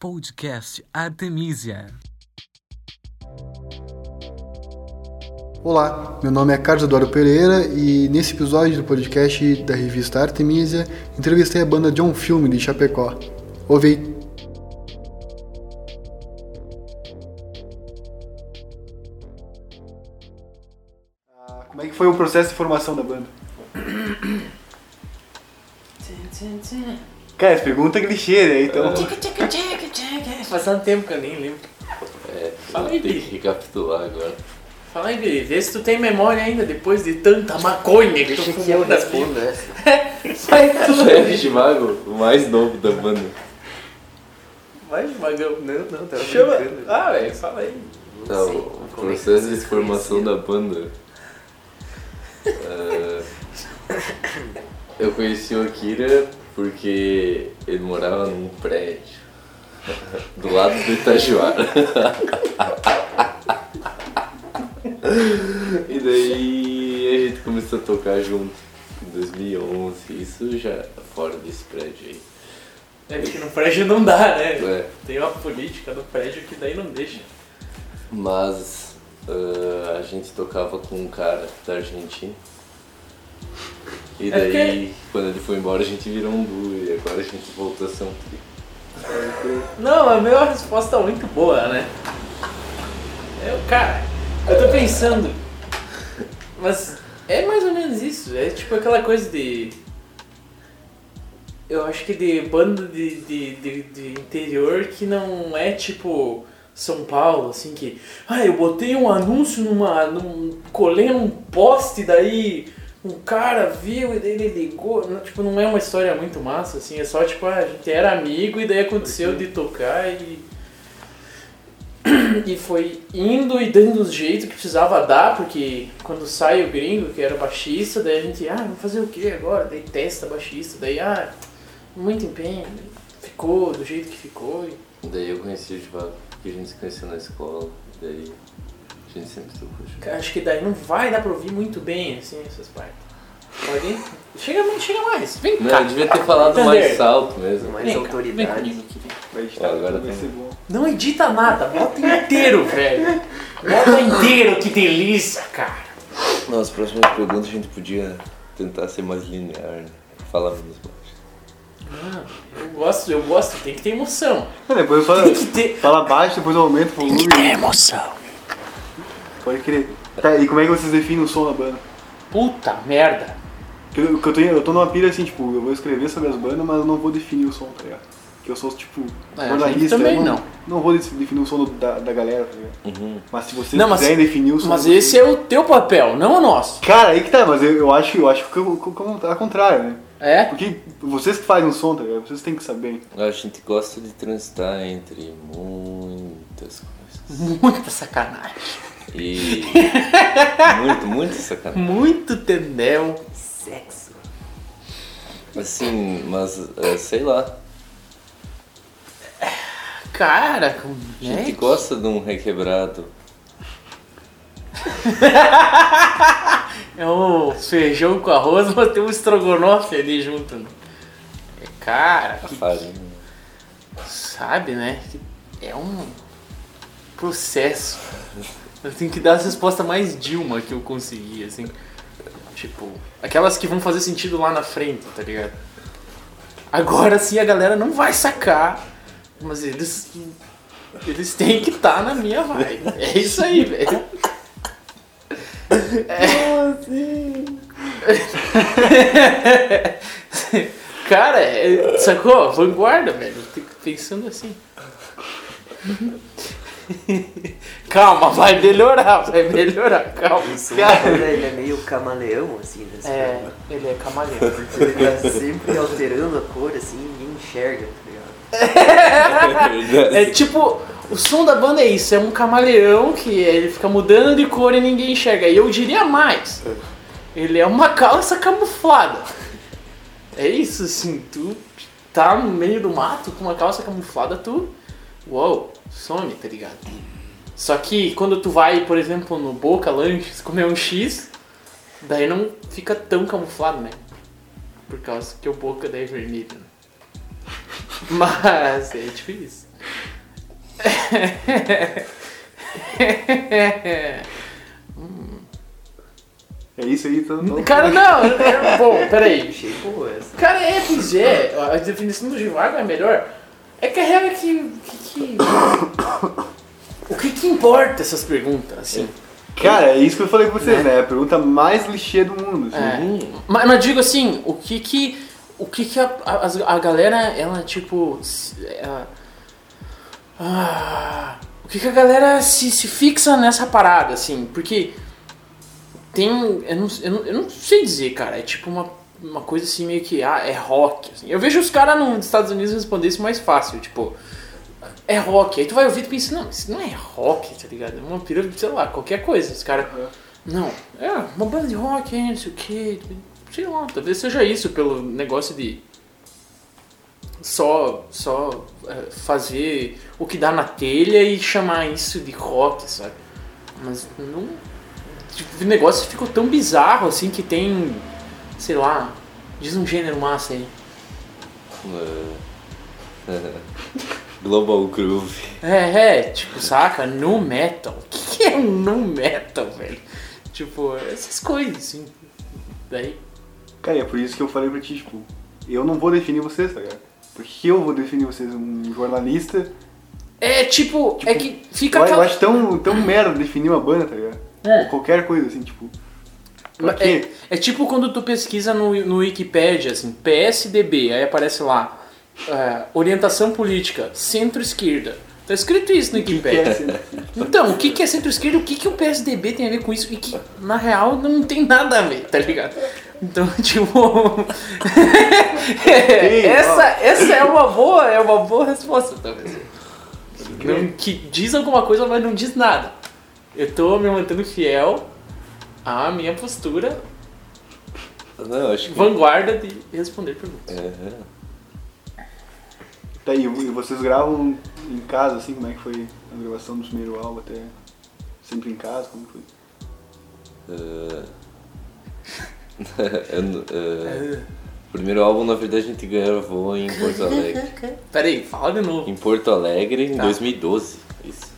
Podcast Artemisia. Olá, meu nome é Carlos Eduardo Pereira e nesse episódio do podcast da revista Artemisia entrevistei a banda John Filme de Chapecó. Ouve aí. Ah, Como é que foi o processo de formação da banda? Cara, pergunta é clichê, né? Então. Faz tanto tempo que eu nem lembro. É, Fala aí, tem Bi. que recapitular agora. Fala aí, Biri, vê se tu tem memória ainda depois de tanta maconha que tu Deixa que eu fumou na respondo vida. essa. Vai tu, Sérgio Mago, o mais novo da banda. Vai, Magão. Não, não, tava Chama. brincando. Ah, velho, fala aí. Tá, o como é que processo de formação da banda. É, eu conheci o Akira porque ele morava num prédio do lado do Itajuara. e daí a gente começou a tocar junto em 2011, isso já fora desse prédio aí. É que no prédio não dá, né? É. Tem uma política no prédio que daí não deixa. Mas ah, a gente tocava com um cara da Argentina. E É daí, porque- quando ele foi embora, a gente virou um duo e agora a gente voltou a ser um trio. Não, a minha resposta é muito boa, né? Eu, cara, eu tô pensando. Mas é mais ou menos isso. É tipo aquela coisa de. Eu acho que de banda de, de, de, de interior que não é tipo São Paulo, assim, que. Ah, eu botei um anúncio numa. Num, colei num poste, daí um cara viu e daí ele ligou. Não, tipo, não é uma história muito massa, assim, é só tipo, ah, a gente era amigo e daí aconteceu de tocar e. E foi indo e dando os jeitos que precisava dar, porque quando sai o gringo, que era o baixista, daí a gente, ah, vamos fazer o que agora? Daí testa baixista, daí, ah, muito empenho, ficou do jeito que ficou. E... Daí eu conheci o Divago, porque a gente se conheceu na escola. Daí Acho que daí não vai dar pra ouvir muito bem, assim, essas partes. Pode ir? Chega, chega mais, vem Não, cá. eu devia ter falado Thunder. mais alto mesmo. Mais Vem cá, vem autoridade. vem. Vai editar, agora tem- bom. Não edita nada, bota inteiro, velho. Bota inteiro, que delícia, cara. Nas próximas perguntas a gente podia tentar ser mais linear, né? Falar menos baixo. Ah, eu gosto, eu gosto, tem que ter emoção. É, depois fala, Tem que ter. fala baixo, depois aumenta o volume. emoção. Pode crer. Tá, e como é que vocês definem o som da banda? Puta merda. Porque eu, que eu, tô, eu tô numa pilha assim, tipo, eu vou escrever sobre as bandas, mas eu não vou definir o som, tá ligado? Porque eu sou, tipo, É, jornalista. também eu não. não. Não vou def- definir o som do- da, da galera, tá ligado? Uhum. Mas se vocês Não, mas- quiserem definir o som. Mas esse é o teu papel, não o nosso. Cara, aí que tá, mas eu, eu acho, eu acho que eu, que eu, ao contrário, né? É? Porque vocês que fazem o som, tá ligado? Vocês têm que saber. A gente gosta de transitar entre muitas coisas. Muita sacanagem. E. muito, muito sacanagem. Muito tendel. Sexo. Assim, mas é, sei lá. Cara, como A gente é? gosta de um requebrado. É o feijão com arroz, mas tem um estrogonofe ali junto. né? É, Cara, A que, farinha. sabe, né? que É um processo. Eu tenho que dar a resposta mais Dilma que eu consegui, assim. Tipo, aquelas que vão fazer sentido lá na frente, tá ligado? Agora sim a galera não vai sacar, mas eles. Eles têm que estar na minha vibe. É isso aí, velho. Cara, é, sacou? Vanguarda, velho. Pensando assim. Calma, vai melhorar, vai melhorar, calma. O som da banda, ele é meio camaleão, assim, né? É, ele é camaleão. Porque ele tá sempre alterando a cor, assim, ninguém enxerga, tá ligado? É tipo, o som da banda é isso, é um camaleão que ele fica mudando de cor e ninguém enxerga. E eu diria mais, ele é uma calça camuflada. É isso, assim, tu tá no meio do mato com uma calça camuflada, tu, uou, some, tá ligado? Só que quando tu vai, por exemplo, no Boca Lanches comer um X, daí não fica tão camuflado, né? Por causa que o Boca daí é vermelho, né? Mas é difícil. É isso aí, tô, tô... Cara, não, é, bom, peraí. Cara, é, pois é, a definição do Givago é melhor. É que a real é que. que, que- o que que importa essas perguntas, assim? Cara, é isso que eu falei pra vocês, né? É a pergunta mais lixê do mundo. assim. É. Mas, mas digo assim, o que que. O que que a, a, a galera, ela tipo. ela- ah, o que que a galera se, se fixa nessa parada, assim? Porque tem. Eu não, eu, não, eu não sei dizer, cara. É tipo uma, uma coisa assim meio que. Ah, é rock. assim. Eu vejo os caras nos Estados Unidos responder isso mais fácil, tipo. É rock. Aí tu vai ouvir e tu pensa, não, isso não é rock, tá ligado? É uma pira, sei lá, qualquer coisa. Os caras. Não, é uma banda de rock, hein, não sei o que. Sei lá, talvez seja isso, pelo negócio de só, só é, fazer o que dá na telha e chamar isso de rock, sabe? Mas não. Tipo, o negócio ficou tão bizarro assim que tem. Sei lá. Diz um gênero massa aí. É. Global Groove. É, é, tipo, saca? No metal. O que que é um no metal, velho? Tipo, essas coisas, assim. Daí. Cara, e é por isso que eu falei pra ti, tipo, eu não vou definir vocês, tá ligado? Porque eu vou definir vocês, um jornalista. É tipo, é que fica Eu, eu acho tão, tão merda definir uma banda, tá ligado? É. Ou qualquer coisa assim, tipo. Pra Mas quê? É, é tipo quando tu pesquisa no, no Wikipedia, assim, PSDB, aí aparece lá, é, orientação política, centro-esquerda. Tá escrito isso no que Wikipedia. é, assim? Então, o que, que é centro-esquerda? O que, que o PSDB tem a ver com isso? E que, na real, não tem nada a ver, tá ligado? Então, tipo. essa, essa é uma boa, é uma boa resposta, talvez. Não- que diz alguma coisa, mas não diz nada. Eu tô me mantendo fiel à minha postura Não, acho que. vanguarda de responder perguntas. É. Tá aí, e vocês gravam em casa, assim, como é que foi a gravação do primeiro álbum até. Sempre em casa, como foi? É, O primeiro álbum, na verdade, a gente gravou em Porto Alegre. Peraí, fala de novo. Em Porto Alegre, em Tá. 2012. Isso.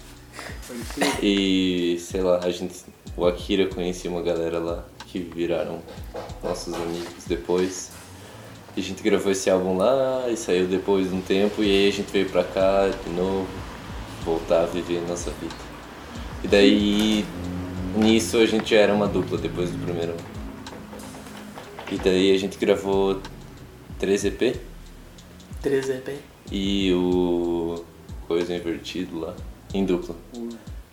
E, sei lá, a gente. O Akira conhecia uma galera lá que viraram nossos amigos depois. E a gente gravou esse álbum lá e saiu depois de um tempo. E aí a gente veio pra cá de novo, voltar a viver nossa vida. E daí, nisso a gente já era uma dupla depois do primeiro álbum. E daí a gente gravou 3 EP 13 EP. e o Coisa Invertido lá, em dupla.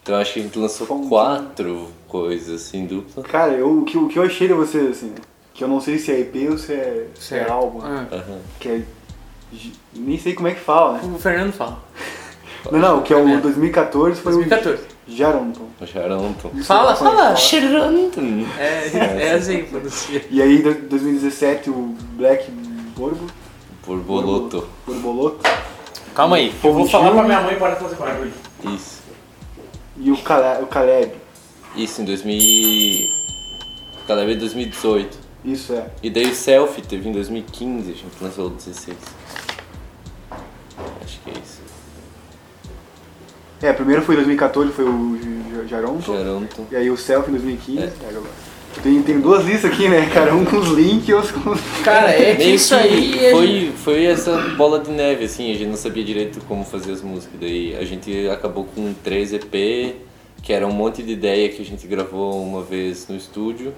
Então acho que a gente lançou quatro coisas assim, em dupla. Cara, eu, o, que, o que eu achei de vocês, assim, que eu não sei se é EP ou se é, se é álbum, Aham. que é. Nem sei como é que fala, né? o Fernando fala. Não, não, que é o É. 2014 foi 2014. o Jaronton. O Charonton. Fala, Como é fala. Charonton. É, é assim, pronuncia. E aí, em 2017, o Black Borbo, Borboloto. Borboloto, Calma aí, eu vou falar pra minha mãe para fazer barulho. Isso. e o, Cale, o Caleb. Isso em 2000. Caleb em 2018. Isso é. E daí o Selfie teve em 2015, a gente lançou o 16. Acho que é isso. É, primeiro foi em 2014, foi o J- J- Jaronton. Charonton. E aí o Selfie em 2015. É. É, agora. Tem, tem duas listas aqui, né, cara? Um com os links e outro com os... Cara, é que isso aí é. Foi, foi essa bola de neve, assim, a gente não sabia direito como fazer as músicas. Daí a gente acabou com três EP, que era um monte de ideia que a gente gravou uma vez no estúdio.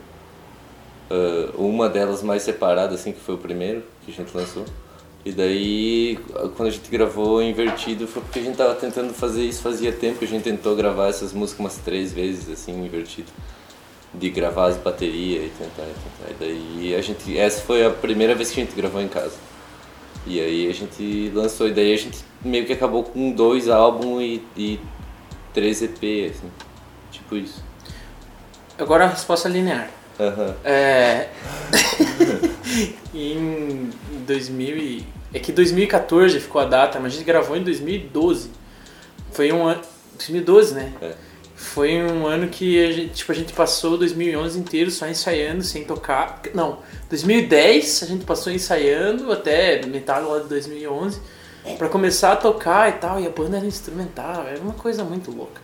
Ah, uma delas mais separada, assim, que foi o primeiro que a gente lançou. E daí, quando a gente gravou invertido, foi porque a gente tava tentando fazer isso fazia tempo. A gente tentou gravar essas músicas umas três vezes, assim, invertido. De gravar as baterias e tentar, e tentar. E daí a gente. Essa foi a primeira vez que a gente gravou em casa. E aí a gente lançou. E daí a gente meio que acabou com dois álbuns e, e três EP, assim. Tipo isso. Agora a resposta linear. Aham. É. em 2000 e... É que 2014 ficou a data, mas a gente gravou em 2012. Foi um ano... 2012, né? É. Foi um ano que a gente, tipo, a gente passou 2011 inteiro só ensaiando, sem tocar. Não, 2010 a gente passou ensaiando até metade lá de 2011. pra começar a tocar e tal, e a banda era instrumental, era uma coisa muito louca.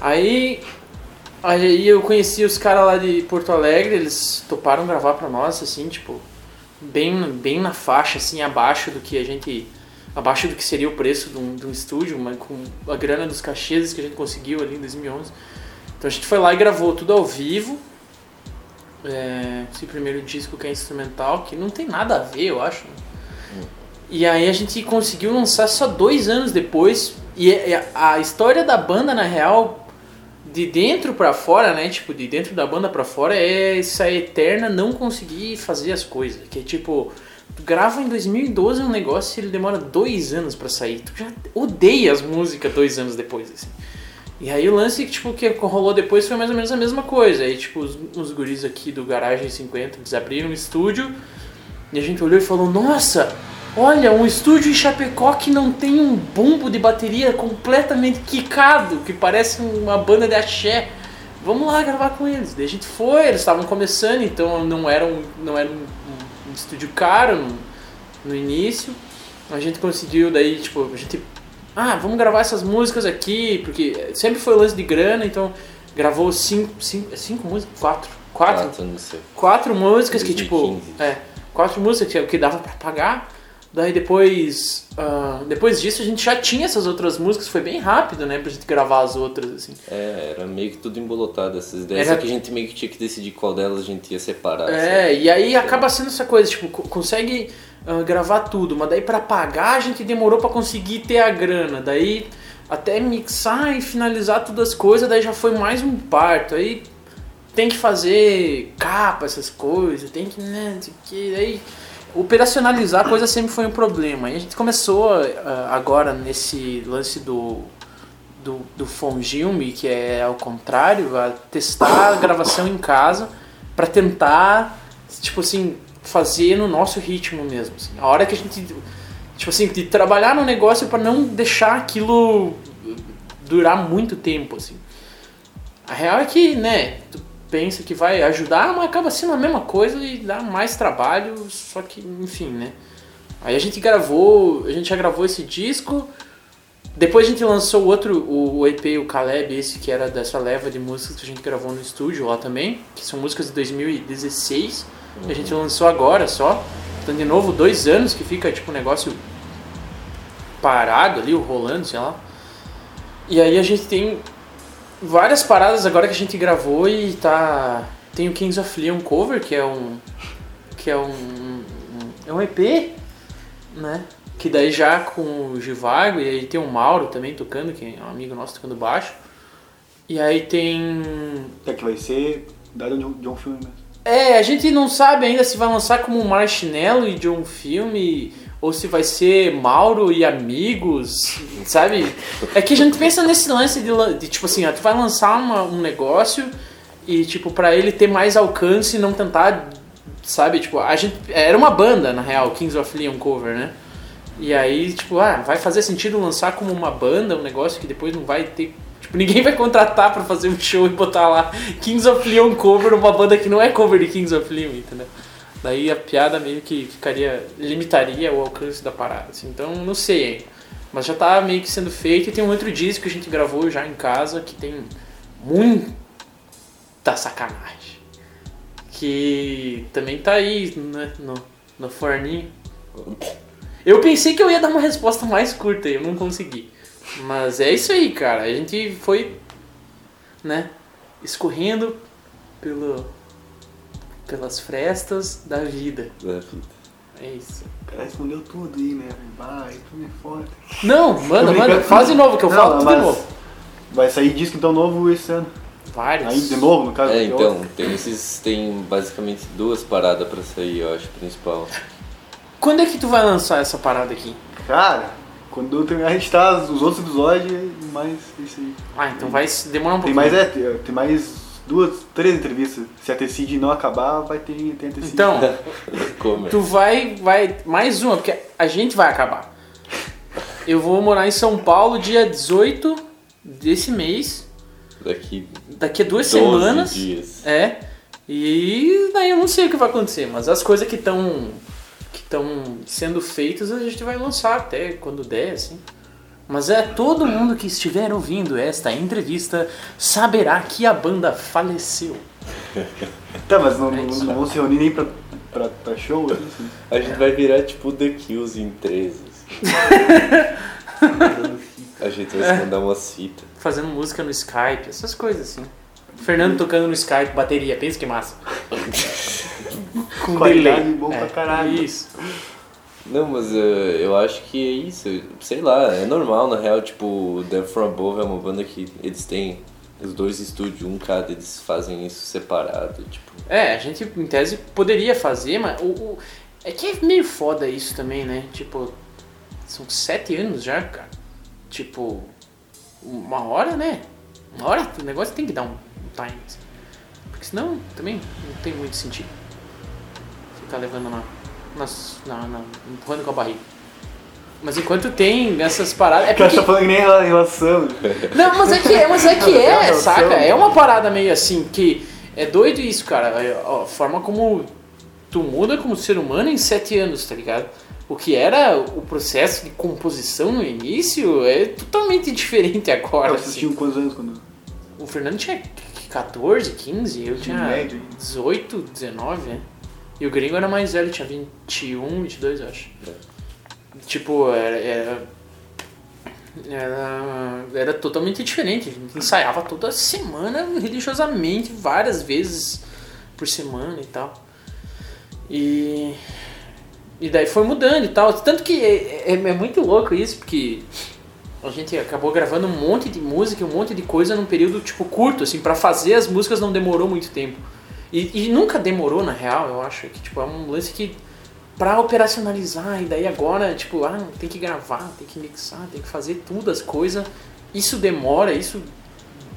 Aí, aí eu conheci os caras lá de Porto Alegre, eles toparam gravar pra nós, assim, tipo, bem, bem na faixa, assim, abaixo do que a gente. abaixo do que seria o preço de um, de um estúdio, mas com a grana dos cacheses que a gente conseguiu ali em 2011. Então a gente foi lá e gravou tudo ao vivo. É, esse primeiro disco que é instrumental, que não tem nada a ver, eu acho. né? E aí a gente conseguiu lançar só dois anos depois. E é- a a história da banda, na real, de dentro pra fora, né? Tipo, de dentro da banda pra fora é essa eterna não conseguir fazer as coisas. Que é tipo, grava em 2012 um negócio e ele demora dois anos pra sair. Tu já odeia as músicas dois anos depois, assim. E aí o lance tipo, que rolou depois foi mais ou menos a mesma coisa. Aí, tipo, os, os guris aqui do Garagem 50, eles abriram um estúdio e a gente olhou e falou, nossa, olha, um estúdio em Chapecó que não tem um bumbo de bateria completamente quicado, que parece uma banda de axé. Vamos lá gravar com eles. Daí a gente foi, eles estavam começando, então não era um, não era um, um- um estúdio caro no, no início. A gente conseguiu, daí, tipo, a gente. Ah, vamos gravar essas músicas aqui, porque sempre foi lance de grana, então gravou cinco, cinco, cinco músicas? Quatro. Quatro? Quatro, quatro músicas que tipo 2015. é quatro músicas que, que dava pra pagar daí depois ah, depois disso a gente já tinha essas outras músicas. Foi bem rápido né pra gente gravar as outras assim. É, era meio que tudo embolotado essas ideias, Era- só que a gente meio que tinha que decidir qual delas a gente ia separar. é e aí acaba sendo essa coisa tipo co- consegue ah, gravar tudo mas daí pra pagar a gente demorou pra conseguir ter a grana. Daí até mixar e finalizar todas as coisas daí já foi mais um parto. Aí tem que fazer capa, essas coisas, tem que, né, não sei o que, aí operacionalizar a coisa sempre foi um problema. E a gente começou ah, agora nesse lance do do, do Fongilme, que é ao contrário, a testar a gravação em casa pra tentar, tipo assim, fazer no nosso ritmo mesmo. assim. A hora que a gente, tipo assim, de trabalhar no negócio pra não deixar aquilo durar muito tempo, assim. A real é que, né, pensa que vai ajudar, mas acaba sendo a mesma coisa e dá mais trabalho, só que, enfim, né. Aí a gente gravou, a gente já gravou esse disco, depois a gente lançou outro, o, EP, o Caleb, esse que era dessa leva de músicas que a gente gravou no estúdio lá também, que são músicas de 2016, que a gente lançou agora só. Então, de novo, dois anos que fica, tipo, um negócio parado ali, rolando, sei lá. E aí a gente tem várias paradas agora que a gente gravou e tá. Tem o Kings of Leon cover, que é um. que é um. um- é um EP, né? Que daí já com o Givago, e aí tem o Mauro também tocando, que é um amigo nosso tocando baixo. E aí tem. É que vai ser dado de um, de um filme mesmo. É, a gente não sabe ainda se vai lançar como Marshmallow e de um filme ou se vai ser Mauro e amigos, sabe? É que a gente pensa nesse lance de, de, tipo assim, ó, tu vai lançar uma- um negócio e tipo pra ele ter mais alcance e não tentar, sabe? Tipo, a gente era uma banda na real, Kings of Leon cover, né? E aí, tipo, ah, vai fazer sentido lançar como uma banda, um negócio que depois não vai ter. Tipo, ninguém vai contratar pra fazer um show e botar lá Kings of Leon cover, uma banda que não é cover de Kings of Leon, entendeu? Daí a piada meio que ficaria. limitaria o alcance da parada. assim. Então, não sei ainda. Mas já tá meio que sendo feito e tem um outro disco que a gente gravou já em casa que tem muita sacanagem. Que também tá aí né, no, no forninho. Eu pensei que eu ia dar uma resposta mais curta e eu não consegui. Mas é isso aí, cara. A gente foi, né, escorrendo pelo, pelas frestas da vida. Da vida. É isso. O cara respondeu tudo aí, né? Vai, tu é foda. Não, manda, manda. Faz de novo que eu Não, falo tudo de novo. Vai sair disco então novo esse ano. Vários. Aí de novo, no caso. É, então, outro. tem, esses, tem basicamente duas paradas pra sair, eu acho, principal. Quando é que tu vai lançar essa parada aqui? Cara, quando eu terminar de editar os outros episódios, mais isso aí. Ah, então vai demorar um Tem pouquinho. mais, é, tem tem mais duas, três entrevistas. Se a Tecid não acabar, vai ter, tem a Tecid. Então, Como? tu vai, vai. Mais uma, porque a gente vai acabar. Eu vou morar em São Paulo dia 18 desse mês. Daqui Daqui a duas 12 semanas. dias. É. E daí eu não sei o que vai acontecer, mas as coisas que estão que estão sendo feitos, a gente vai lançar até quando der, assim. Mas é todo mundo que estiver ouvindo esta entrevista saberá que a banda faleceu. Tá, mas não, É não, vão se reunir nem pra, pra, pra show? Assim. A gente vai virar tipo The Kills em 13. assim. A gente vai se mandar uma cita. Fazendo música no Skype, essas coisas assim. Fernando tocando no Skype, bateria, pensa que massa. Com Qualidade delay. bom pra É, caralho. Isso. Não, mas eh, eu acho que é isso. Sei lá, é normal na real. Tipo, Death From Above é uma banda que eles têm os dois estúdios, um cada, eles fazem isso separado. Tipo, É, a gente em tese poderia fazer, mas o, o- é que é meio foda isso também, né? Tipo, são sete anos já, cara. Tipo, uma hora, né? Uma hora o negócio tem que dar um, time. assim. Porque senão também não tem muito sentido. Ficar levando na. Nas- na, na, empurrando com a barriga. Mas enquanto tem essas paradas. É cara porque, tá falando que nem rela- relação. não, mas é que é, mas é, que é, não, saca? É uma parada meio assim, que é doido isso, cara. É, A forma como tu muda como ser humano em sete anos, tá ligado? O que era o processo de composição no início é totalmente diferente agora. Vocês assim. tinham quantos anos quando. O Fernando tinha 14, 15, eu tinha médio, hein? 18, 19, né? E o gringo era mais velho, tinha 21, 22, eu acho. Tipo, era, era, era, era totalmente diferente. A gente ensaiava toda semana, religiosamente, várias vezes por semana e tal. E, e daí foi mudando e tal. Tanto que é, é- é muito louco isso, porque a gente acabou gravando um monte de música, um monte de coisa num período tipo curto, assim, para fazer as músicas não demorou muito tempo. E, e nunca demorou na real, eu acho que tipo é um lance que pra operacionalizar e daí agora, tipo, ah, tem que gravar, tem que mixar, tem que fazer tudo as coisas. Isso demora, isso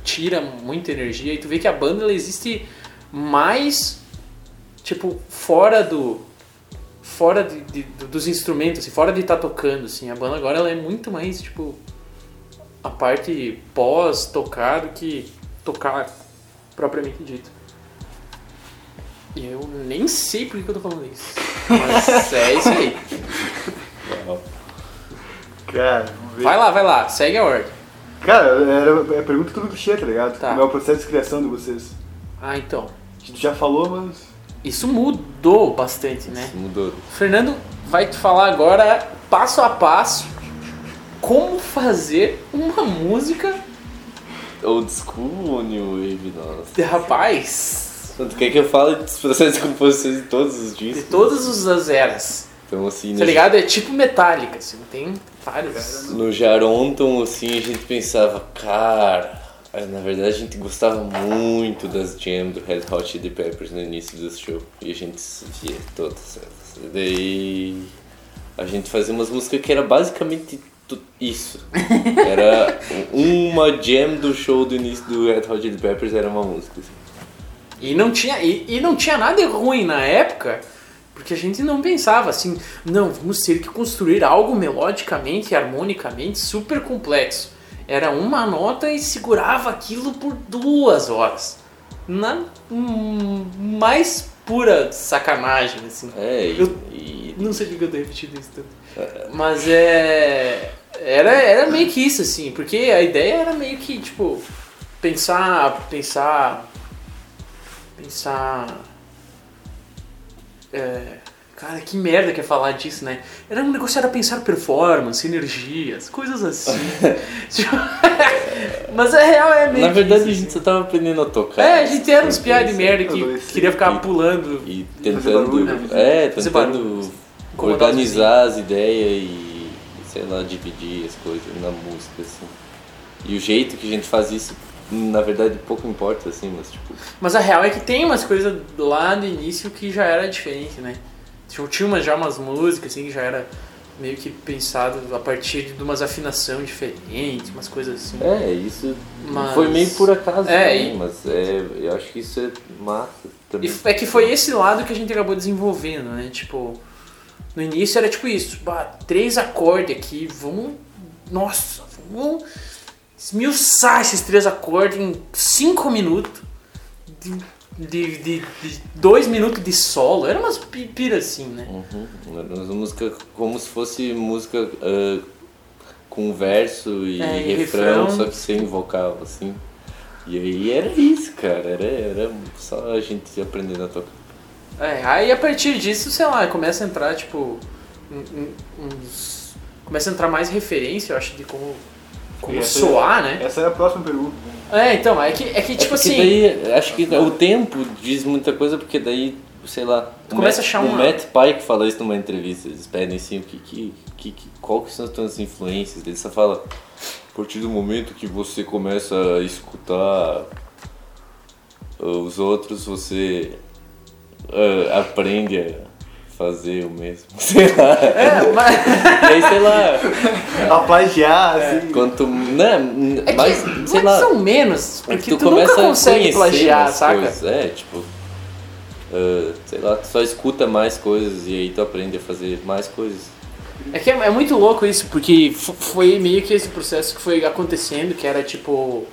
tira muita energia e tu vê que a banda ela existe mais tipo fora do fora de, de- do- dos instrumentos, assim, fora de estar tocando, assim. A banda agora ela é muito mais, tipo, a parte pós tocar do que tocar propriamente dito. Eu nem sei por que eu tô falando isso. Mas é isso aí. Cara, vamos ver. Vai lá, vai lá, segue a ordem. Cara, era é pergunta tudo clichê, tá ligado? Tá. Como é o processo de criação de vocês? Ah, então. A gente já falou, mas. Isso mudou bastante, né? isso mudou. O Fernando vai te falar agora, passo a passo, como fazer uma música Old school ou new wave, nossa. de rapaz Tu quer que eu fale dos processos de composição de todos os de discos? todas as eras. Então, assim, Tá ligado? É tipo Metallica, assim, tem vários. no Jaronton, assim, a gente pensava, cara... Na verdade, a gente gostava muito das jam do Red Hot Chili Peppers no início do show. E a gente via todas elas. E daí... A gente fazia umas músicas que era basicamente isso. Era uma jam do show do início do Red Hot Chili Peppers, era uma música, assim. E não tinha e, e não tinha nada de ruim na época, porque a gente não pensava assim, não, vamos ter que construir algo melodicamente e harmonicamente super complexo. Era uma nota e segurava aquilo por duas horas. Na hum, mais pura sacanagem, assim. É, e, Eu- e Não sei porque eu tô repetindo isso tanto. Mas é. Era, era meio que isso, assim, porque a ideia era meio que, tipo, pensar. Pensar. Pensar. É, cara, que merda que é falar disso, né? Era um negócio, era pensar performance, energias, coisas assim. Tipo, Mas a real é meio Na verdade, isso, a gente assim. só tava aprendendo a tocar. É, a gente era uns piadas de merda que queria ficar pulando. E tentando. barulho, né? É, tentando organizar as ideias e, sei lá, dividir as coisas na música, assim. E o jeito que a gente faz isso, na verdade, pouco importa, assim, mas tipo. Mas a real é que tem umas coisas lá no início que já era diferente, né? Tinha, tinha umas, já umas músicas assim que já era meio que pensado a partir de umas afinação diferentes, umas coisas assim. É, isso Mas- foi meio por acaso É, também, e- mas é, eu acho que isso é massa também. E é que foi esse lado que a gente acabou desenvolvendo, né? Tipo, no início era tipo isso, bah, três acordes aqui, vamos. Nossa, vamos esmiuçar esses três acordes em cinco minutos. de de, de, de dois minutos de solo. Era umas pi- pira assim, né? Uhum. Era uma música como se fosse música ah, com verso e É, refrão, refrão. só que sem vocal, assim. E aí era isso, cara. Era, era só a gente aprendendo a tocar. É, aí a partir disso, sei lá, começa a entrar, tipo, uns... Começa a entrar mais referência, eu acho, de como, como Essa- soar, né? Essa é a próxima pergunta. É, então, é que, é que É tipo porque assim... daí, acho que o tempo diz muita coisa, porque daí, sei lá, Tu começa o a achar Matt, uma- o Matt Pike fala isso numa entrevista, eles pedem assim, o que, que, que, que- qual que são as tuas influências, ele só fala, a partir do momento que você começa a escutar uh, os outros, você uh, aprende a fazer o mesmo, sei lá, É, mas... e aí sei lá, A plagiar, assim. quanto, né, É que mais, sei lá... ou menos, É porque que tu, nunca consegue plagiar, saca? coisas. É, tipo. ah, sei lá, tu só escuta mais coisas e aí tu aprende a fazer mais coisas. É que é, é muito louco isso, porque foi meio que esse processo que foi acontecendo, que era tipo.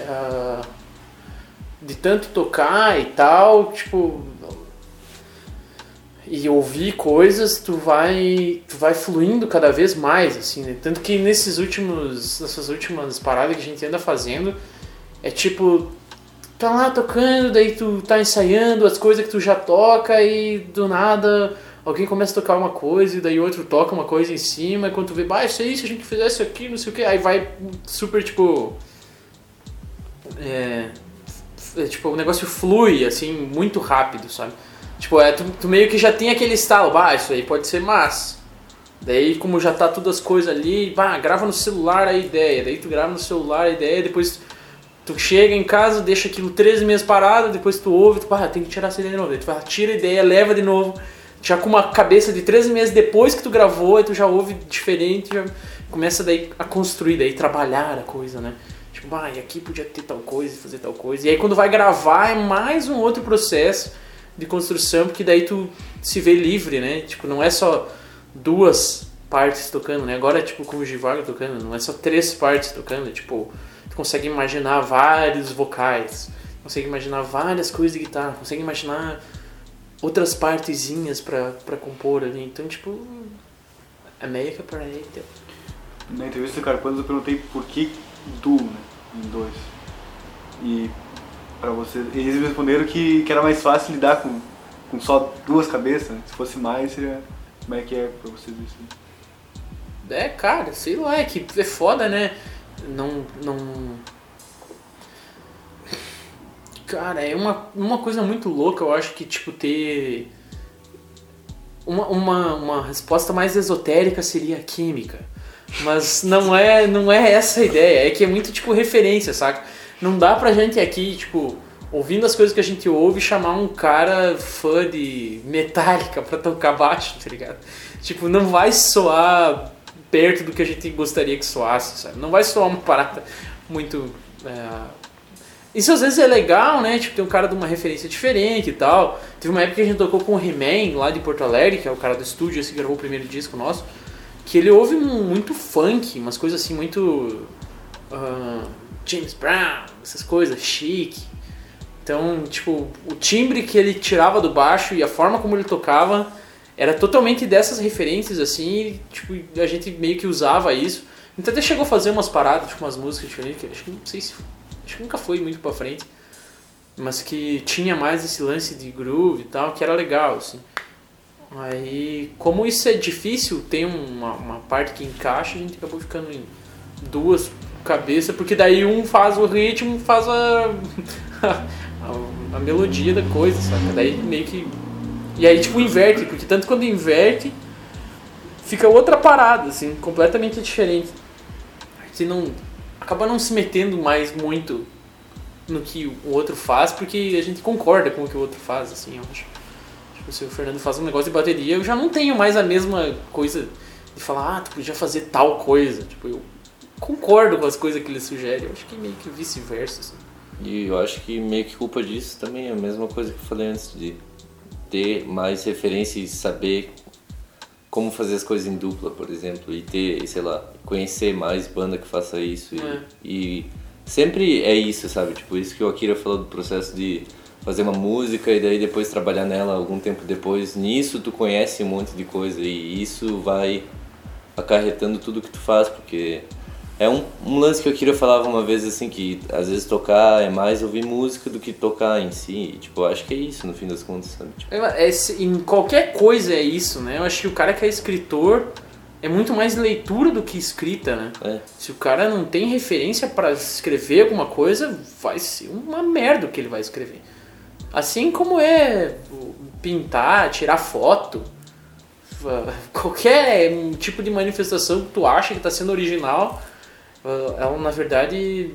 ah, de tanto tocar e tal, tipo. E ouvir coisas, tu vai. Tu vai fluindo cada vez mais, assim, né? Tanto que nesses últimos. Nessas últimas paradas que a gente anda fazendo, é tipo. Tá lá tocando, daí tu tá ensaiando as coisas que tu já toca e do nada alguém começa a tocar uma coisa e daí outro toca uma coisa em cima, e quando tu vê, bah, isso aí, se a gente fizesse aqui, não sei o que, aí vai super tipo. É, é, tipo, o negócio flui assim, muito rápido, sabe? Tipo, é, tu, tu meio que já tem aquele estalo, bah, isso aí pode ser massa. Daí, como já tá todas as coisas ali, bah, grava no celular a ideia, daí tu grava no celular a ideia, depois tu chega em casa, deixa aquilo 13 meses parado, depois tu ouve, tu, bah, tem que tirar essa ideia de novo, daí tu tira a ideia, leva de novo, já com uma cabeça de 13 meses depois que tu gravou, aí tu já ouve diferente, já começa daí a construir, daí trabalhar a coisa, né? Tipo, ah, e aqui podia ter tal coisa, fazer tal coisa. E aí quando vai gravar é mais um outro processo de construção, porque daí tu se vê livre, né? Tipo, não é só duas partes tocando, né? Agora, tipo, como o Givago tocando, não é só três partes tocando, é, tipo, tu consegue imaginar vários vocais, consegue imaginar várias coisas de guitarra, consegue imaginar outras partezinhas pra, compor ali. Então, tipo, é meio que para aí. então. Na entrevista do Carpanos eu perguntei por que Doom, né? Em dois. E pra vocês. Eles responderam que, que era mais fácil lidar com, com só duas cabeças. né? Se fosse mais, seria. Como é que é pra vocês isso? É, cara, sei lá, é que é foda, né? Não. não... Cara, é uma, uma coisa muito louca, eu acho que, tipo, ter. Uma, uma, uma resposta mais esotérica seria química. Mas não é, não é essa a ideia, é que é muito, tipo, referência, saca? Não dá pra gente aqui, tipo, ouvindo as coisas que a gente ouve, chamar um cara fã de Metallica pra tocar baixo, tá ligado? Tipo, não vai soar perto do que a gente gostaria que soasse, sabe? Não vai soar uma parada muito. é, Isso às vezes é legal, né? Tipo, tem um cara de uma referência diferente e tal. Teve uma época que a gente tocou com o He-Man lá de Porto Alegre, que é o cara do estúdio, esse que gravou o primeiro disco nosso, que ele ouve muito funk, umas coisas assim muito. ah, James Brown, essas coisas, chique. Então, tipo, o timbre que ele tirava do baixo e a forma como ele tocava era totalmente dessas referências, assim, e, tipo, a gente meio que usava isso. Gente até chegou a fazer umas paradas, tipo, umas músicas diferentes, acho que não sei se. Acho que nunca foi muito pra frente. Mas que tinha mais esse lance de groove e tal, que era legal, assim. Aí, como isso é difícil, tem uma, uma parte que encaixa, a gente acabou ficando em duas cabeças, porque daí um faz o ritmo, faz a, a, a melodia da coisa, saca? Daí meio que. E aí, tipo, inverte, porque tanto quando inverte, fica outra parada, assim, completamente diferente. Você não. acaba não se metendo mais muito no que o outro faz, porque a gente concorda com o que o outro faz, assim, eu acho. Tipo, se o Fernando faz um negócio de bateria, eu já não tenho mais a mesma coisa de falar, ah, tu podia fazer tal coisa. Tipo, eu concordo com as coisas que ele sugere. Eu acho que meio que vice-versa, assim. E eu acho que meio que culpa disso também é a mesma coisa que eu falei antes, de ter mais referência e saber como fazer as coisas em dupla, por exemplo, e ter, sei lá, conhecer mais banda que faça isso. E, É. e sempre é isso, sabe? Tipo, isso que o Akira falou do processo de fazer uma música e daí depois trabalhar nela algum tempo depois. Nisso tu conhece um monte de coisa e isso vai acarretando tudo que tu faz, porque é um, um lance que eu queria falar uma vez assim, que às vezes tocar é mais ouvir música do que tocar em si. E, tipo, eu acho que é isso no fim das contas, sabe? Tipo, É, em qualquer coisa é isso, né? Eu acho que o cara que é escritor é muito mais leitura do que escrita, né? é. Se o cara não tem referência pra escrever alguma coisa, vai ser uma merda o que ele vai escrever. Assim como é pintar, tirar foto, qualquer tipo de manifestação que tu acha que tá sendo original, ela na verdade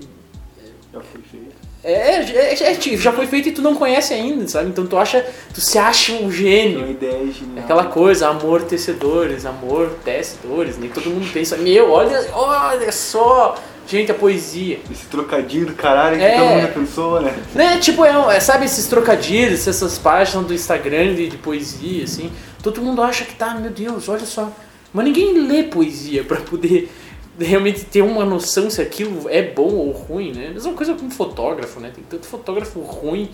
Já foi feito. é, é- é- é- já foi feito e tu não conhece ainda, sabe? Então tu acha, tu se acha um Tem uma gênio. ideia genial. É Aquela coisa, amor tecedores, amor tecedores, nem todo mundo pensa, meu, olha, olha só, gente, a poesia. Esse trocadilho do caralho que É. todo mundo pensou, né? Né, tipo, é, é, sabe esses trocadilhos, essas páginas do Instagram de, de poesia, assim, todo mundo acha que tá, meu Deus, olha só. Mas ninguém lê poesia pra poder realmente ter uma noção se aquilo é bom ou ruim, né? Mesma coisa com fotógrafo, né? Tem tanto fotógrafo ruim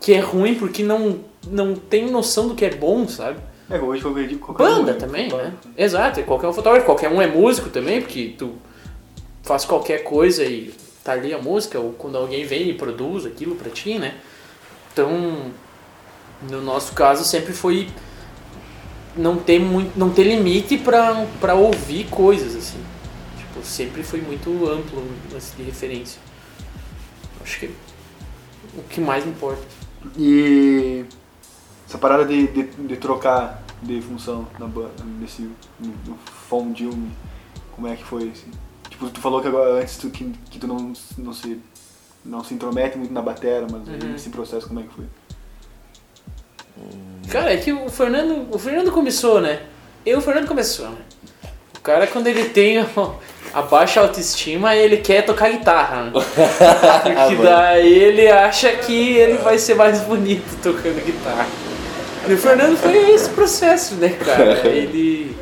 que é ruim porque não, não tem noção do que é bom, sabe? É, hoje qualquer, qualquer Banda um, também, né? fotógrafo. Exato, e qualquer um fotógrafo, qualquer um é músico também, porque tu faz qualquer coisa e tá ali a música, ou quando alguém vem e produz aquilo pra ti, né? Então, no nosso caso sempre foi não ter muito, não ter limite pra, pra ouvir coisas assim. Tipo, sempre foi muito amplo de referência. Acho que é o que mais importa. E essa parada de, de, de trocar de função na banda, nesse no, como é que foi assim? Tipo, tu falou que agora antes tu, que, que tu não, não se não se intromete muito na batera, mas Uhum. esse processo como é que foi? Cara, é que o Fernando, o Fernando começou, né? Eu, o Fernando começou, né? O cara, quando ele tem a baixa autoestima, ele quer tocar guitarra, né? Porque daí ele acha que ele vai ser mais bonito tocando guitarra. E o Fernando foi esse processo, né, cara? Ele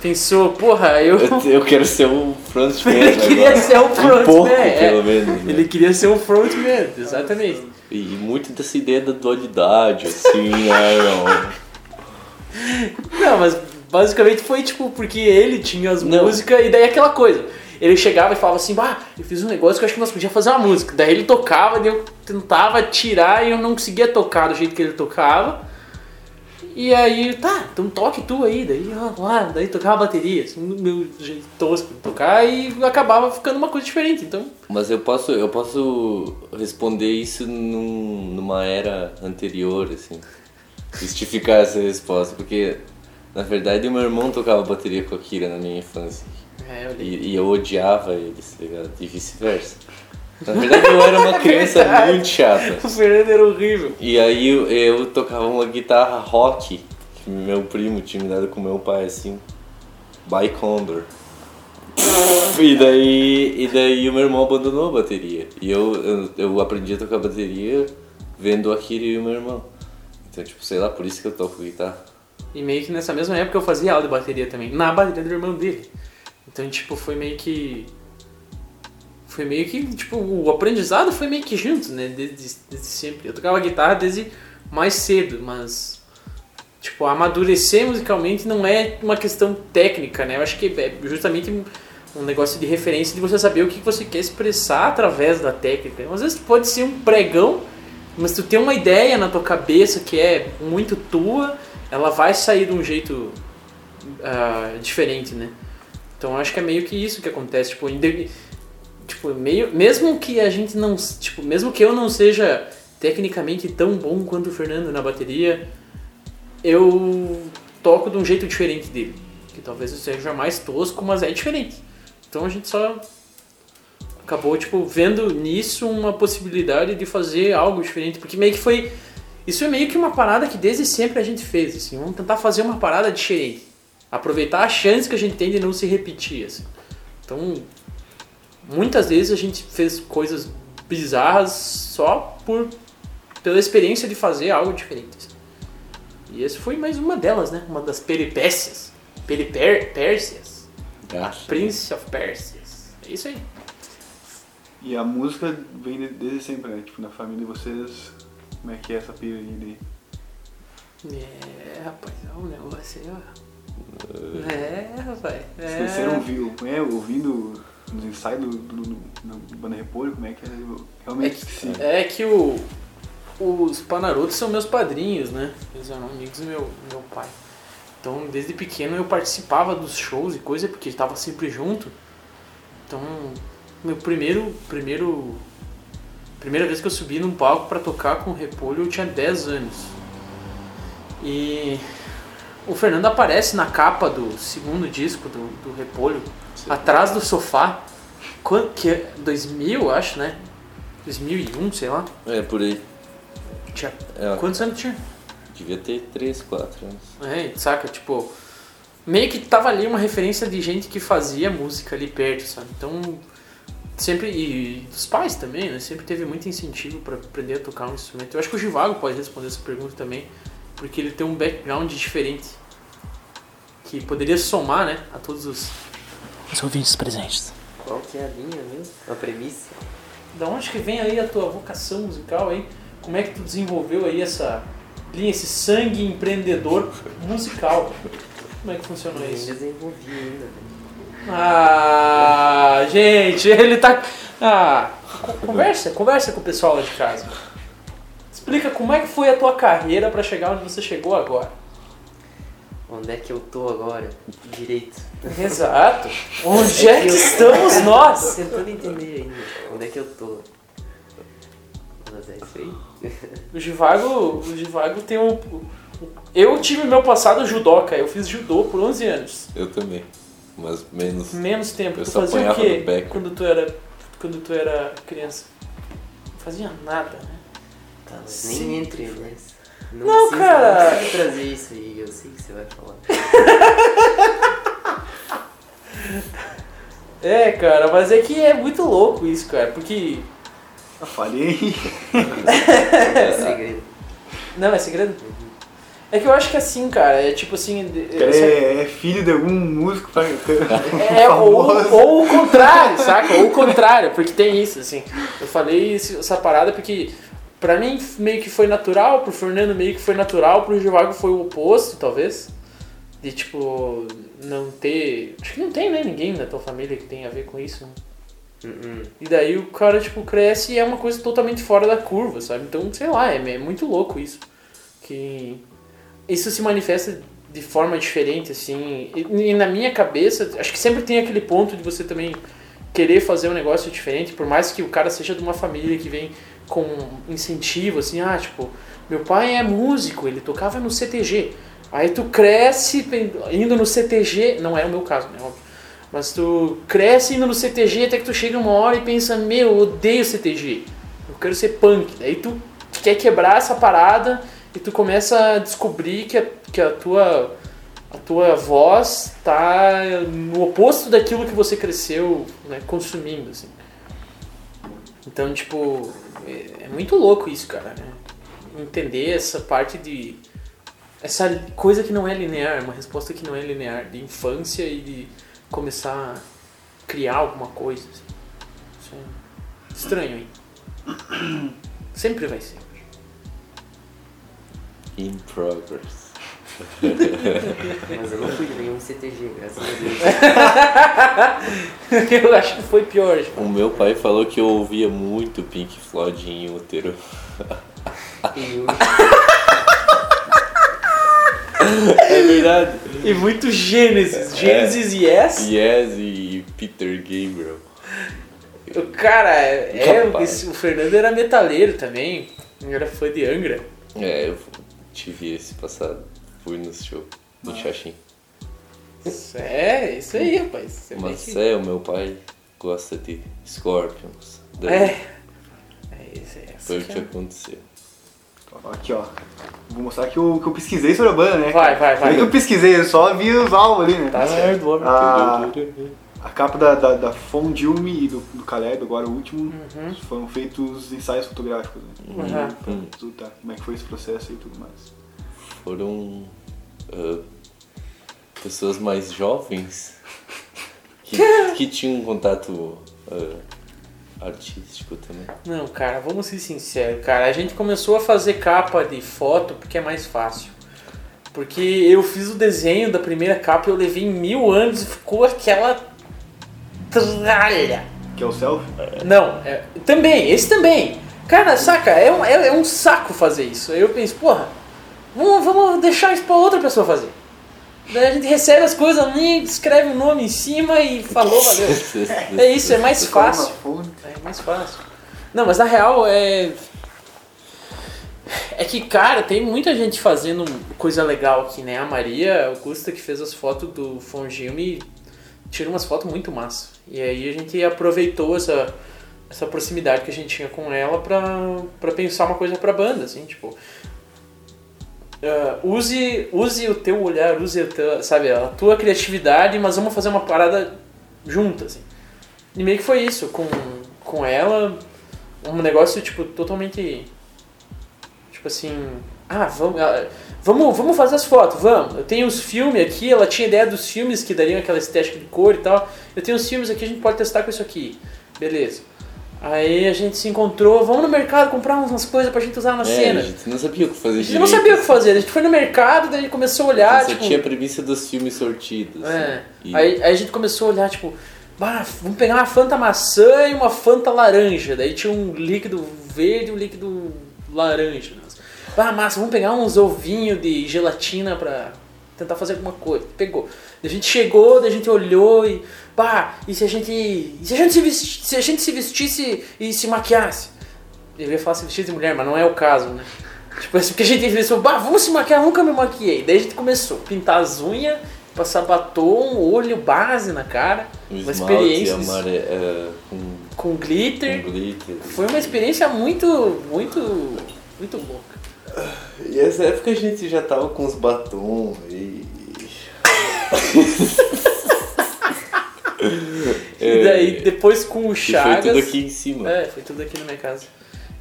pensou, porra, eu... Eu, quero ser o frontman Ele queria agora. ser o Um frontman, pouco, é. pelo menos. né? Ele queria ser um frontman, exatamente. E muito dessa ideia da dualidade, assim, né, não. Não, mas basicamente foi tipo porque ele tinha as Não. músicas e daí aquela coisa. Ele chegava e falava assim, bah, eu fiz um negócio que eu acho que nós podíamos fazer uma música. Daí ele tocava, daí eu tentava tirar e eu não conseguia tocar do jeito que ele tocava. E aí, tá, então toque tu aí, daí ó, lá, daí tocava a bateria, assim, no meu jeito tosco de tocar e acabava ficando uma coisa diferente. Então, Mas eu posso, eu posso responder isso num- numa era anterior, assim. Justificar essa resposta, porque na verdade o meu irmão tocava bateria com a Kira na minha infância. é, eu. E, e eu odiava eles, tá ligado? E vice-versa. Na verdade eu era uma criança Verdade. muito chata. O Fernando era horrível. E aí eu, eu tocava uma guitarra rock que meu primo tinha me dado com meu pai, assim. By Condor. E daí, e daí o meu irmão abandonou a bateria. E eu, eu, eu aprendi a tocar bateria vendo a Kira e o meu irmão. Então, tipo, sei lá, por isso que eu toco guitarra. E meio que nessa mesma época eu fazia aula de bateria também, na bateria do irmão dele. Então, tipo, foi meio que. Foi meio que, tipo, o aprendizado foi meio que junto, né? Desde, desde sempre. Eu tocava guitarra desde mais cedo, mas. Tipo, amadurecer musicalmente não é uma questão técnica, né? Eu acho que é justamente um- negócio de referência de você saber o que você quer expressar através da técnica. Às vezes pode ser um pregão, mas tu tem uma ideia na tua cabeça que é muito tua, ela vai sair de um jeito ah, diferente, né? Então acho que é meio que isso que acontece, tipo, tipo, meio, mesmo que a gente não, tipo, mesmo que eu não seja tecnicamente tão bom quanto o Fernando na bateria, eu toco de um jeito diferente dele, que talvez eu seja mais tosco, mas é diferente. Então a gente só acabou tipo vendo nisso uma possibilidade de fazer algo diferente, porque meio que foi isso é meio que uma parada que desde sempre a gente fez, assim, vamos tentar fazer uma parada diferente. Aproveitar a chance que a gente tem de não se repetir, assim. Então, muitas vezes a gente fez coisas bizarras só por pela experiência de fazer algo diferente. assim. E essa foi mais uma delas, né? Uma das peripécias. Peripécias. Ah, Prince of Persias. É isso aí. E a música vem de- desde sempre, né? Tipo, na família de vocês, Como é que é essa pira aí de... É, rapaz, é um negócio aí, ó. É, rapaz. Vocês É. não ouviu, como é, ouvindo nos ensaios do, do, do, do Banda Repolho, como é que é? Eu realmente esqueci. É que o, os Panarotos são meus padrinhos, né? Eles eram amigos do meu, meu pai. Então, desde pequeno eu participava dos shows e coisa, porque estava sempre junto. Então, meu primeiro, primeiro, primeira vez que eu subi num palco para tocar com o Repolho, eu tinha 10 anos. E o Fernando aparece na capa do segundo disco do, do Repolho, Sim. atrás do sofá. Que é 2000, eu acho, né? 2001, sei lá. É, por aí. Tinha, É, quantos anos tinha? devia ter 3, 4 anos. É, saca? Tipo, meio que tava ali uma referência de gente que fazia música ali perto, sabe? Então, sempre. E dos pais também, né? Sempre teve muito incentivo pra aprender a tocar um instrumento. Eu acho que o Givago pode responder essa pergunta também, porque ele tem um background diferente que poderia somar, né? A todos os, os ouvintes presentes. Qual que é a linha mesmo? A premissa? Da onde que vem aí a tua vocação musical aí? Como é que tu desenvolveu aí essa linha, esse sangue empreendedor musical? Como é que funcionou Eu nem isso? desenvolvi ainda, velho. Ah, gente, ele tá. Ah, co- conversa, conversa com o pessoal lá de casa. Explica como é que foi a tua carreira pra chegar onde você chegou agora. Onde é que eu tô agora? Direito. Exato. Onde é que estamos Tô nós? tentando entender ainda. Onde é que eu tô? Mas é isso aí. O Givago, o Givago tem um. Eu tive meu passado judoca, eu fiz judô por 11 anos. Eu também. Mas menos. Menos tempo. Eu tu só fazia o quê quando tu era quando tu era criança? Não fazia nada, né? Tá, mas Sim. nem entre nessa. Não, Não, precisa, cara. Não precisa trazer isso aí, eu sei que você vai falar. É, cara, mas é que é muito louco isso, cara, porque Eu falei. É segredo. não é segredo. É que eu acho que assim, cara, é tipo assim, é, é filho de algum músico fa- É, ou, ou o contrário, saca? Ou o contrário, porque tem isso, assim. Eu falei essa parada porque pra mim meio que foi natural, pro Fernando meio que foi natural, pro Givago foi o oposto, talvez. De tipo, não ter. Acho que não tem, né, ninguém na tua família que tem a ver com isso. né? Hum, E daí o cara, tipo, cresce e é uma coisa totalmente fora da curva, sabe? Então, sei lá, é, é muito louco isso. Que isso se manifesta de forma diferente, assim. E, e na minha cabeça, acho que sempre tem aquele ponto de você também querer fazer um negócio diferente, por mais que o cara seja de uma família que vem com incentivo, assim, ah, tipo, meu pai é músico, ele tocava no CTG. Aí tu cresce indo no CTG, não é o meu caso, né, óbvio. Mas tu cresce indo no CTG até que tu chega uma hora e pensa, meu, eu odeio CTG. Eu quero ser punk. Daí tu quer quebrar essa parada e tu começa a descobrir que a, que a tua a tua voz tá no oposto daquilo que você cresceu né, consumindo, assim. Então, tipo, é, é muito louco isso, cara, né? Entender essa parte de... Essa coisa que não é linear, uma resposta que não é linear, de infância e de começar a criar alguma coisa. assim. Isso é estranho, hein? Sempre vai ser. In progress. Mas eu não fui de nenhum CTG, graças a Deus. Eu acho que foi pior. tipo. O meu pai falou que eu ouvia muito Pink Floyd em útero. É verdade. E muito Gênesis. Gênesis Yes. Yes e Peter Gabriel. O cara, é, Capaz. esse- o Fernando era metaleiro também. Ele era fã de Angra. É, eu tive esse passado. Fui no show em Xaxim. É, isso aí, rapaz. Você Mas é, o meu pai gosta de Scorpions. Daí É. É, isso, é, Foi o que que aconteceu. Aqui, ó. Vou mostrar que eu, que eu pesquisei sobre a banda, né? Vai, vai, vai. Não é que eu pesquisei, eu só vi os álbuns ali, né? é- Tá certo, homem. Ah, a capa da, da, da Fondilme e do, do Caleb, agora o último, Uhum. foram feitos ensaios fotográficos, né? Uhum. Pra resultar como é que foi esse processo e tudo mais. Foram ah, pessoas mais jovens que, que tinham um contato ah, artístico também. Não, cara, vamos ser sinceros, cara. A gente começou a fazer capa de foto porque é mais fácil. Porque eu fiz o desenho da primeira capa e eu levei mil anos e ficou aquela tralha. Que é o selfie? Não, é- também, esse também. Cara, saca, é um, é, é um saco fazer isso. Aí eu penso, porra, vamos, vamos deixar isso pra outra pessoa fazer. Daí a gente recebe as coisas ali, escreve o nome em cima e falou, valeu. É isso, é mais fácil. É mais fácil. Não, mas na real é. É que, cara, tem muita gente fazendo coisa legal aqui, né? A Maria Augusta, que fez as fotos do Fongilme, tira umas fotos muito massa. E aí a gente aproveitou essa, essa proximidade que a gente tinha com ela pra, pra pensar uma coisa pra banda, assim, tipo. ah, use, use o teu olhar, use o teu, sabe, a tua criatividade, mas vamos fazer uma parada junta, assim. E meio que foi isso, com, com ela, um negócio, tipo, totalmente. Tipo assim. Ah, vamos, ah, vamos, vamos fazer as fotos, vamos. Eu tenho os filmes aqui, ela tinha ideia dos filmes que dariam aquela estética de cor e tal. Eu tenho os filmes aqui, a gente pode testar com isso aqui. Beleza. Aí a gente se encontrou, vamos no mercado comprar umas coisas pra gente usar na É, cena. a gente não sabia o que fazer A gente não sabia o que fazer, a gente foi no mercado, daí a gente começou a olhar, Só tipo. tinha a premissa dos filmes sortidos. É. E- Aí, aí a gente começou a olhar, tipo, vamos pegar uma Fanta maçã e uma Fanta laranja. Daí tinha um líquido verde e um líquido laranja. Ah, massa, vamos pegar uns ovinhos de gelatina pra tentar fazer alguma coisa. Pegou. A gente chegou, a gente olhou e. Bah, e se a gente. se a gente se, vesti- se a gente se vestisse e se maquiasse? Eu ia falar se vestisse de mulher, mas não é o caso, né? Tipo assim, porque a gente pensou, bah, vamos se maquiar, nunca me maquiei. Daí a gente começou a pintar as unhas, passar batom, olho, base na cara, Um uma experiência amare... é, com, com glitter. com glitter. Foi uma experiência muito, muito, muito louca. E essa época a gente já tava com os batons e. E daí, depois com o É. E foi Chagas... tudo aqui em cima. É, foi tudo aqui na minha casa.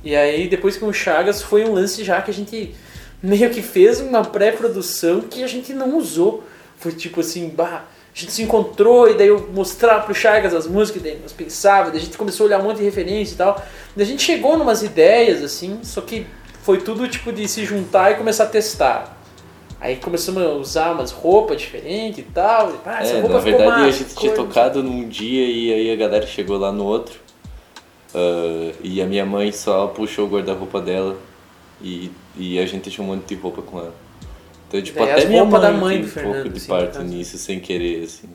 E aí, depois com o Chagas, foi um lance já que a gente meio que fez uma pré-produção que a gente não usou. Foi tipo assim, bah, a gente se encontrou e daí eu mostrar pro Chagas as músicas, daí nós pensava, daí a gente começou a olhar um monte de referência e tal. Daí a gente chegou numas ideias, assim, só que foi tudo tipo de se juntar e começar a testar. Aí começamos a usar umas roupas diferentes e tal. e, Ah, essa É, roupa na verdade a gente tinha tocado num dia e aí a galera chegou lá no outro. Ah, e a minha mãe só puxou o guarda-roupa dela e, e a gente deixou um monte de roupa com ela. Então, tipo, É, até minha mãe da mãe um Fernando, pouco de assim, parte nisso, sem querer, assim.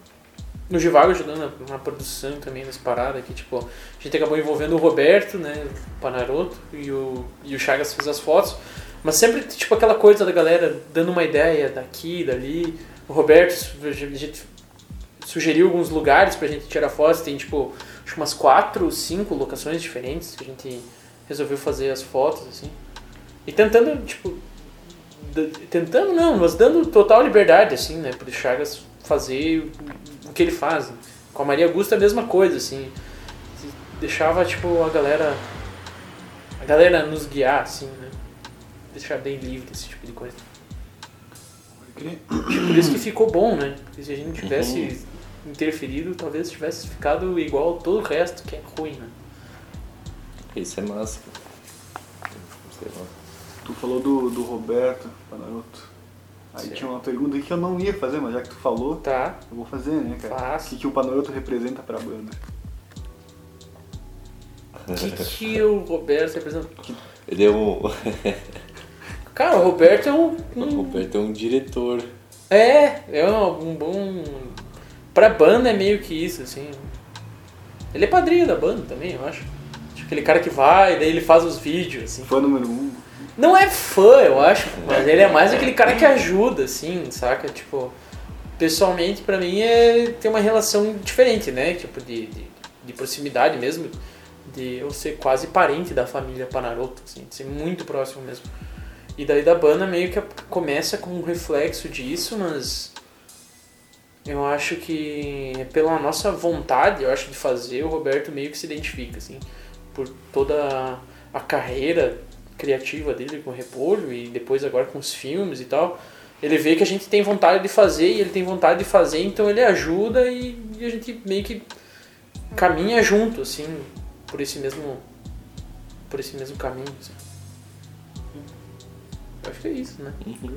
No Givago ajudando na, produção também, nas paradas aqui, tipo, a gente acabou envolvendo o Roberto, né, o Panaroto, e o, e o Chagas fez as fotos, mas sempre, tipo, aquela coisa da galera dando uma ideia daqui, dali, o Roberto, a gente sugeriu alguns lugares pra gente tirar fotos, tem, tipo, acho umas quatro, cinco locações diferentes que a gente resolveu fazer as fotos, assim, e tentando, tipo, tentando não, mas dando total liberdade, assim, né, pro Chagas fazer o que ele faz. Com a Maria Augusta a mesma coisa, assim. Deixava, tipo, a galera. A galera nos guiar, assim, né? Deixar bem livre esse tipo de coisa. Por isso que ficou bom, né? Porque se a gente tivesse interferido, talvez tivesse ficado igual todo o resto, que é ruim, né? Isso é massa. Tu falou do, do Roberto Panaroto. Aí Certo. tinha uma pergunta que eu não ia fazer, mas já que tu falou, Tá, eu vou fazer, né, cara? Faz. O que, que o Panaroto representa pra banda? o que, que o Roberto representa? Ele é um. Cara, o Roberto é um. O um- Roberto é um diretor. É, é um, um bom. Pra banda é meio que isso, assim. Ele é padrinho da banda também, eu acho. Tipo, aquele cara que vai, daí ele faz os vídeos, assim. Fã número um. Não é fã, eu acho, mas ele é mais aquele cara que ajuda, assim, saca? Tipo, pessoalmente, pra mim, é ter uma relação diferente, né? Tipo, de, de, de proximidade mesmo, de eu ser quase parente da família Panaroto, assim, de ser muito próximo mesmo. E daí da banda meio que começa com um reflexo disso, mas eu acho que é pela nossa vontade, eu acho, de fazer, o Roberto meio que se identifica, assim, por toda a carreira criativa dele com o Repolho e depois agora com os filmes e tal. Ele vê que a gente tem vontade de fazer e ele tem vontade de fazer, então ele ajuda e, e a gente meio que caminha junto, assim, por esse mesmo. Por esse mesmo caminho. assim. Acho que é isso, né? Uhum.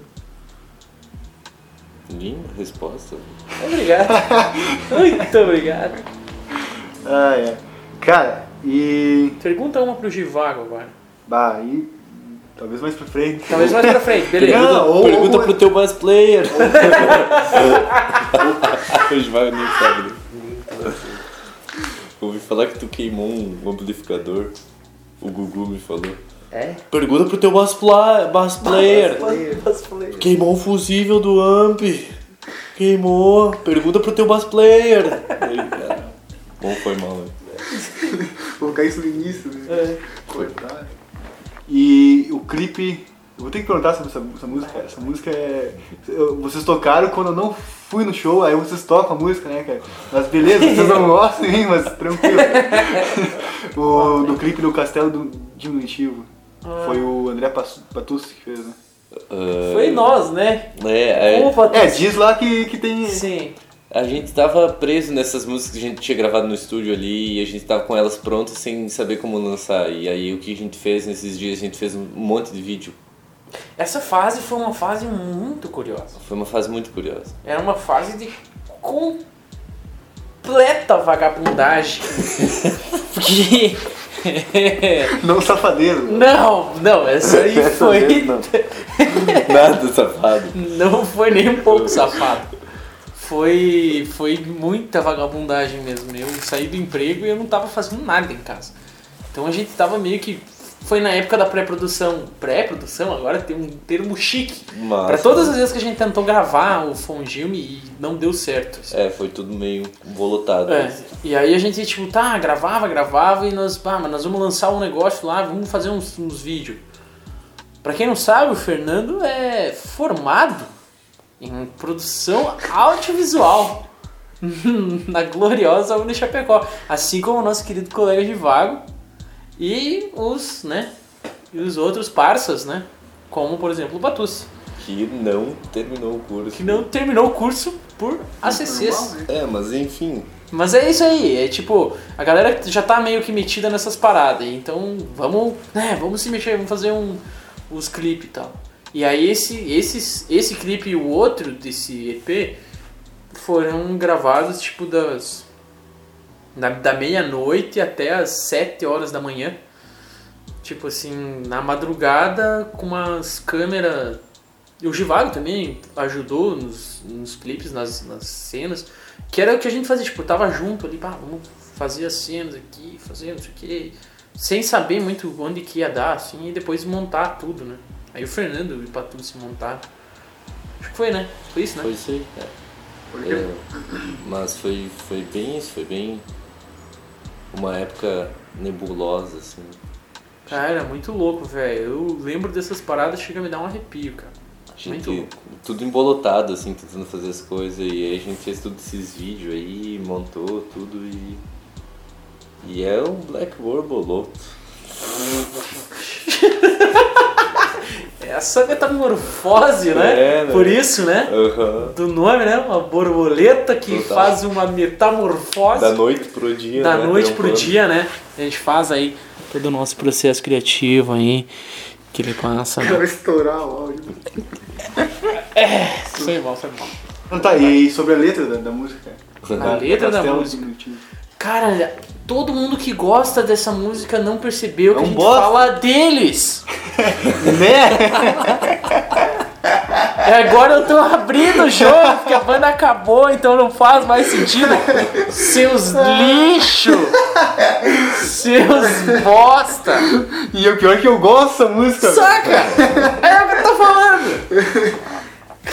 Linda resposta. Obrigado. Muito obrigado. Ah, é. Cara, e. Pergunta uma pro Givago agora. Bah, e. Talvez mais pra frente. Talvez mais pra frente, beleza. Não, ou- Pergunta ou- pro teu bass player. Hoje vai nem sabe. né? Ouvi falar que tu queimou um amplificador. O Gugu me falou. É? Pergunta pro teu bass, pla bass player. Queimou o fusível do amp. Queimou. Pergunta pro teu bass player. Aí, cara, Bom, foi mal. né? Vou colocar isso no início, né? É. Cortar. E o clipe. Eu vou ter que perguntar sobre essa, essa música. Essa música é. eu- Vocês tocaram quando eu não fui no show, aí vocês tocam a música, né, cara? Mas beleza, vocês não gostam, hein? Mas tranquilo. o, no clipe do Castelo do Diminutivo. Foi o André Patucci que fez, né? Ah, Foi nós, né? É, é, Opa, É, diz lá que, que tem. Sim. A gente tava preso nessas músicas que a gente tinha gravado no estúdio ali e a gente tava com elas prontas sem saber como lançar. E aí o que a gente fez nesses dias? A gente fez um monte de vídeo. Essa fase foi uma fase muito curiosa. Foi uma fase muito curiosa. Era uma fase de completa vagabundagem. Porque. Não safadeiro. não, não, essa aí foi. Não. Nada safado. Não foi nem um pouco safado. Foi, foi muita vagabundagem mesmo. Eu saí do emprego e eu não tava fazendo nada em casa. Então a gente tava meio que. Foi na época da pré-produção. Pré-produção, agora tem um termo chique. Mas, Pra todas as vezes que a gente tentou gravar o Fongilme e não deu certo. assim. É, foi tudo meio volotado. É, e aí a gente, tipo, tá, gravava, gravava e nós, ah, mas nós vamos lançar um negócio lá, vamos fazer uns, uns vídeos. Pra quem não sabe, o Fernando é formado em produção audiovisual na gloriosa Uni Chapecó, assim como o nosso querido colega de vago e os, né, e os outros parças, né, como, por exemplo, o Batucci, Que não terminou o curso. que não terminou o curso por ACCs. né? É, mas enfim. Mas é isso aí, é tipo, a galera já tá meio que metida nessas paradas, então vamos, né, vamos se mexer, vamos fazer um, os clipes e tal. E aí esse, esses, esse clipe e o outro desse EP foram gravados tipo das da, da meia-noite até as 7 horas da manhã. Tipo assim, na madrugada com umas câmeras. E o Givago também ajudou nos, nos clipes, nas, nas cenas. Que era o que a gente fazia, tipo, tava junto ali, pá, vamos fazer as cenas aqui, fazer não sei o que. Sem saber muito onde que ia dar, assim, e depois montar tudo, né? Aí o Fernando e o Patu se montaram. Acho que foi, né? Foi isso, né? Foi isso aí. É. Porque É, mas foi, foi bem isso, foi bem uma época nebulosa, assim. Cara, era muito louco, velho. Eu lembro dessas paradas, chega a me dar um arrepio, cara. A Muito gente, louco. tudo embolotado, assim, tentando fazer as coisas. E aí a gente fez todos esses vídeos aí, montou tudo e. E é um Black Borbolô. Essa metamorfose, né? É, né? Por isso, né? Aham. Do nome, né? Uma borboleta que Total. faz uma metamorfose Da noite pro dia. da né? noite pro dia, né? A gente faz aí todo o nosso processo criativo aí, que ele passa. né? vai estourar o áudio. Foi mal, foi mal. Então tá, e sobre a letra da, da música? A letra da Castelo música. Cara, todo mundo que gosta dessa música não percebeu que É um a gente bosta. fala deles. Né? E agora eu tô abrindo o jogo, porque a banda acabou, então não faz mais sentido. Seus lixo! Seus bosta! E o pior é que eu gosto dessa música. Saca? É o que eu tô falando!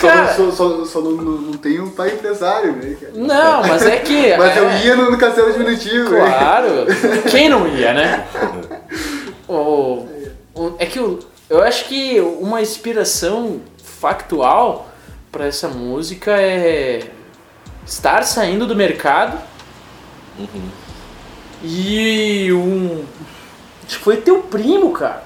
Só, Cara, só, só, só não, não, não tenho um pai empresário, né? cara? não, mas é que. Mas eu é, ia no, no Castelo Diminutivo, né? Claro! Quem não ia, né? O, o- é que eu, eu acho que uma inspiração factual pra essa música é estar saindo do mercado Uhum. e um. Acho que foi teu primo, cara.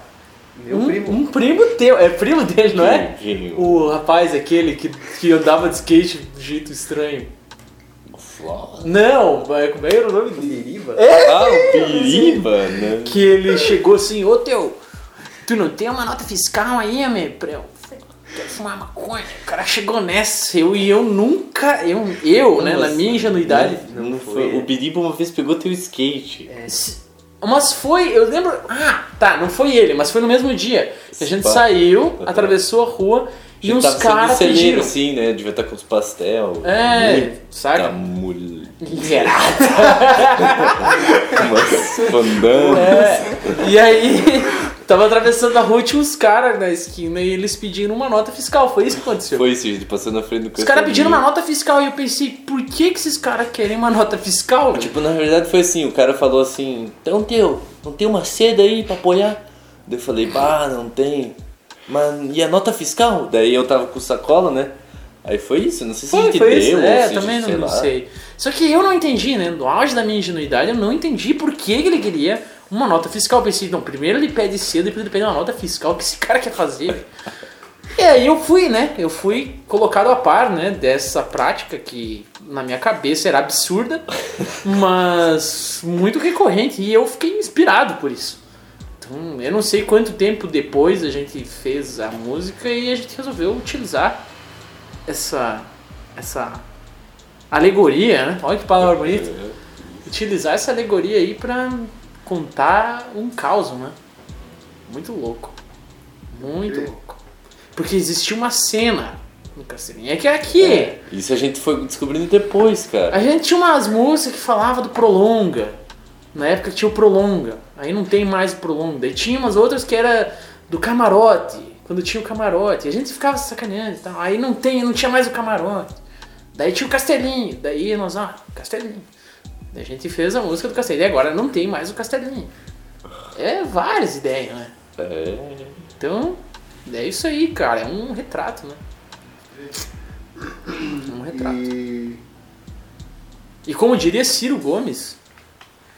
Meu um, primo. Um primo teu. É primo dele, não é? Gênio. O rapaz aquele que, que andava de skate de jeito estranho. Não, vai- como é que era o nome dele? Deriva? Ah, o Piriba, né? Que ele chegou assim, ô teu, tu não tem uma nota fiscal aí, meu? Pra eu quero fumar maconha. O cara chegou nessa, eu e eu nunca, eu, eu né, na minha ingenuidade. Não, Não foi. O Biriba uma vez pegou teu skate. Se- Mas foi, eu lembro. Ah, tá, não foi ele, mas foi no mesmo dia. Que a gente saiu, atravessou a rua e uns sendo caras pediram. assim, né? Devia estar com os pastel. É, Muita saca? mulher. Liberado. Umas fandangas. É. E aí, tava atravessando a rua e tinha uns caras na esquina e eles pediram uma nota fiscal. Foi isso que aconteceu. Foi isso, gente passou na frente do Os caras pediram uma nota fiscal e eu pensei, por que, que esses caras querem uma nota fiscal? Tipo, na verdade foi assim, o cara falou assim, então teu, não tem uma seda aí pra apoiar? Daí eu falei, bah, não tem. Mas e a nota fiscal? Daí eu tava com sacola, né? Aí foi isso, não sei se Foi, gente foi isso. ou É, se, também não sei. Só que eu não entendi, né? No auge da minha ingenuidade, eu não entendi por que que ele queria uma nota fiscal. Eu pensei, não, primeiro ele pede cedo, depois ele pede uma nota fiscal. O que esse cara quer fazer? e aí eu fui, né? Eu fui colocado a par, né? Dessa prática que na minha cabeça era absurda, mas muito recorrente. E eu fiquei inspirado por isso. Então, eu não sei quanto tempo depois a gente fez a música e a gente resolveu utilizar essa essa alegoria, né? Olha que palavra bonita. Utilizar essa alegoria aí pra contar um caos, né? Muito louco. Muito louco. Porque existia uma cena no Castelinho. É que aqui É, isso a gente foi descobrindo depois, cara. a gente tinha umas músicas que falavam do Prolonga. Na época tinha o Prolonga. Aí não tem mais o Prolonga. Daí tinha umas outras que era do Camarote. Quando tinha o Camarote. A gente ficava sacaneando e tal. Aí não, tem, não tinha mais o Camarote. Daí tinha o Castelinho. Daí nós, ah, Castelinho. Daí a gente fez a música do Castelinho. E agora não tem mais o Castelinho. É várias ideias, né? É. Então, é isso aí, cara. É um retrato, né? Um retrato. E E como diria Ciro Gomes,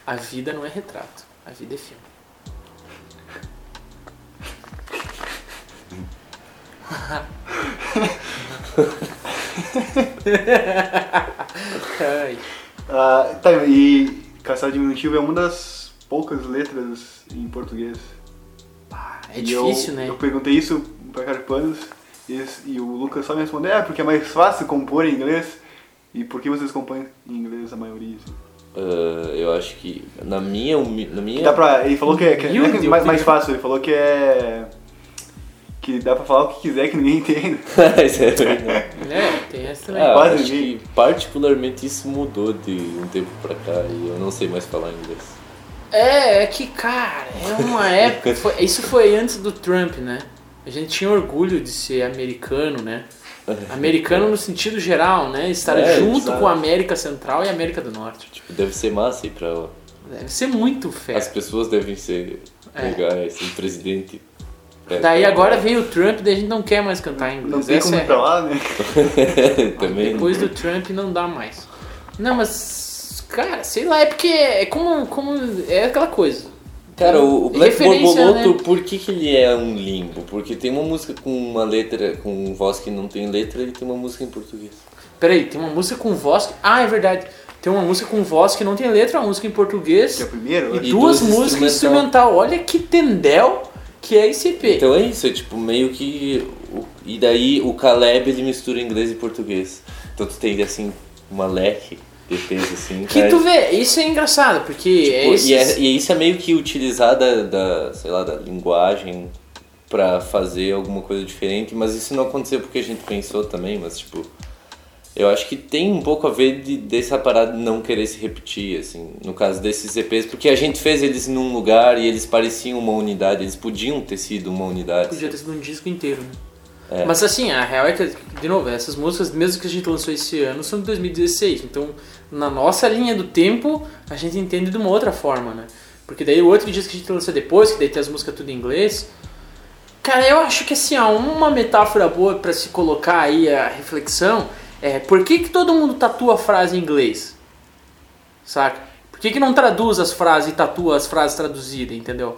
a vida não é retrato, a vida é filme. Ai. Ah, tá, e Caçar Diminutivo é uma das poucas letras em português. É E difícil, eu, né? Eu perguntei isso pra Carpanos e, e o Lucas só me respondeu, é porque é mais fácil compor em inglês. E por que vocês compõem em inglês a maioria? assim? Ah, eu acho que na minha, na minha Dá pra, ele falou que é, que é- é é Humilde, mais, mais fácil, ele falou que é. que dá pra falar o que quiser que ninguém entenda. Isso é verdade. É, tem essa também. Ah, Quase acho ninguém. que particularmente isso mudou de um tempo pra cá e eu não sei mais falar inglês. É, é que, cara, é uma época. foi- isso foi antes do Trump, né? A gente tinha orgulho de ser americano, né? Americano no sentido geral, né? Estar É, junto exato. com a América Central e a América do Norte. Tipo, deve ser massa ir pra lá. Deve ser muito fé. As pessoas devem ser É. legais, o presidente. é, Daí tá agora lá. veio o Trump, daí a gente não quer mais cantar em Não inglês. tem Essa como é ir pra lá, né? Também. Depois do Trump não dá mais. Não, mas, cara, sei lá, é porque é como. como é aquela coisa. Cara, o, o Black Borboloto, né? por que, que ele é um limbo? Porque tem uma música com uma letra, com voz que não tem letra e tem uma música em português. Peraí, tem uma música com voz. que- Ah, é verdade. Tem uma música com voz que não tem letra, uma música em português. Que é o primeiro, E, né? E duas duas músicas instrumental. instrumental. Olha que tendel que é esse EP. Então é isso, é tipo meio que. E daí o Caleb ele mistura inglês e português. Então tu tem assim uma leque EPs assim. que cara. tu vê, isso é engraçado, porque é Tipo, esses... e, é, e isso é meio que utilizar da, da, sei lá, da linguagem pra fazer alguma coisa diferente, mas isso não aconteceu porque a gente pensou também, mas tipo, eu acho que tem um pouco a ver de, dessa parada de não querer se repetir, assim, no caso desses EPs, porque a gente fez eles num lugar e eles pareciam uma unidade, eles podiam ter sido uma unidade. Podia ter sido um disco inteiro, né? É. Mas assim, a real é que, de novo, essas músicas, mesmo que a gente lançou esse ano, são de 2016. Então, na nossa linha do tempo, a gente entende de uma outra forma, né? Porque daí o outro disco que a gente lançou depois, que daí tem as músicas tudo em inglês. Cara, eu acho que assim, ó, uma metáfora boa pra se colocar aí a reflexão é por que, que todo mundo tatua a frase em inglês? Saca? Por que, que não traduz as frases e tatua as frases traduzidas, entendeu?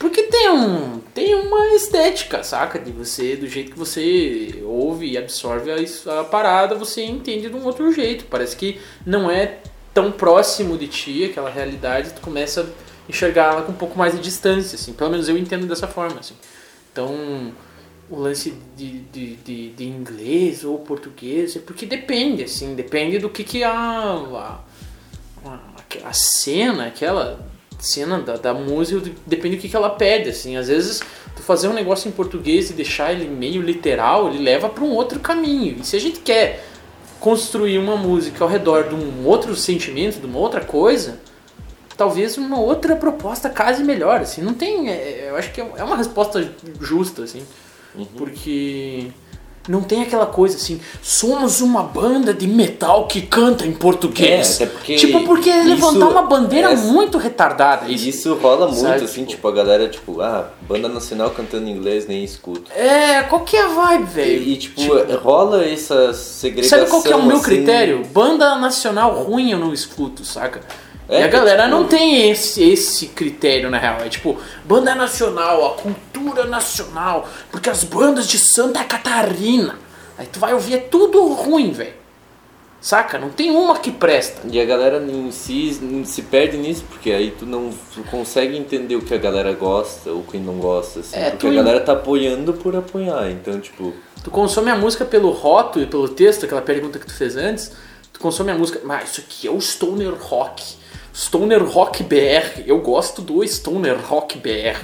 Porque tem um. Tem uma estética, saca? De você, do jeito que você ouve e absorve a, a parada, você entende de um outro jeito. Parece que não é tão próximo de ti aquela realidade, tu começa a enxergar ela com um pouco mais de distância, assim. Pelo menos eu entendo dessa forma, assim. Então, o lance de, de, de, de inglês ou português é porque depende, assim, depende do que, que a, a, a, a cena, aquela cena da, da música, depende do que, que ela pede, assim. Às vezes, tu fazer um negócio em português e deixar ele meio literal, ele leva para um outro caminho. E se a gente quer construir uma música ao redor de um outro sentimento, de uma outra coisa, talvez uma outra proposta case melhor, assim. Não tem, é, eu acho que é uma resposta justa, assim. Porque não tem aquela coisa assim, somos uma banda de metal que canta em português. É, até porque tipo, porque isso levantar uma bandeira é- muito retardada. E isso rola muito, Sabe, assim, tipo- tipo, a galera, tipo, ah, banda nacional cantando em inglês, nem escuto. É, qual que é a vibe, velho? E, e, tipo, rola essa segregação, Sabe qual que é o meu assim, critério? Banda nacional ruim eu não escuto, saca? É, e a galera tipo- não tem esse, esse critério, na real. É tipo, banda nacional, a cultura nacional, porque as bandas de Santa Catarina. Aí tu vai ouvir, é tudo ruim, velho. Saca? Não tem uma que presta. E a galera em si se perde nisso, porque aí tu não tu consegue entender o que a galera gosta ou quem não gosta, assim. É, porque a galera tá apoiando por apoiar, então, tipo... Tu consome a música pelo rótulo e pelo texto, aquela pergunta que tu fez antes. Tu consome a música, mas isso aqui é o Stoner Rock. Stoner Rock BR. Eu gosto do Stoner Rock BR.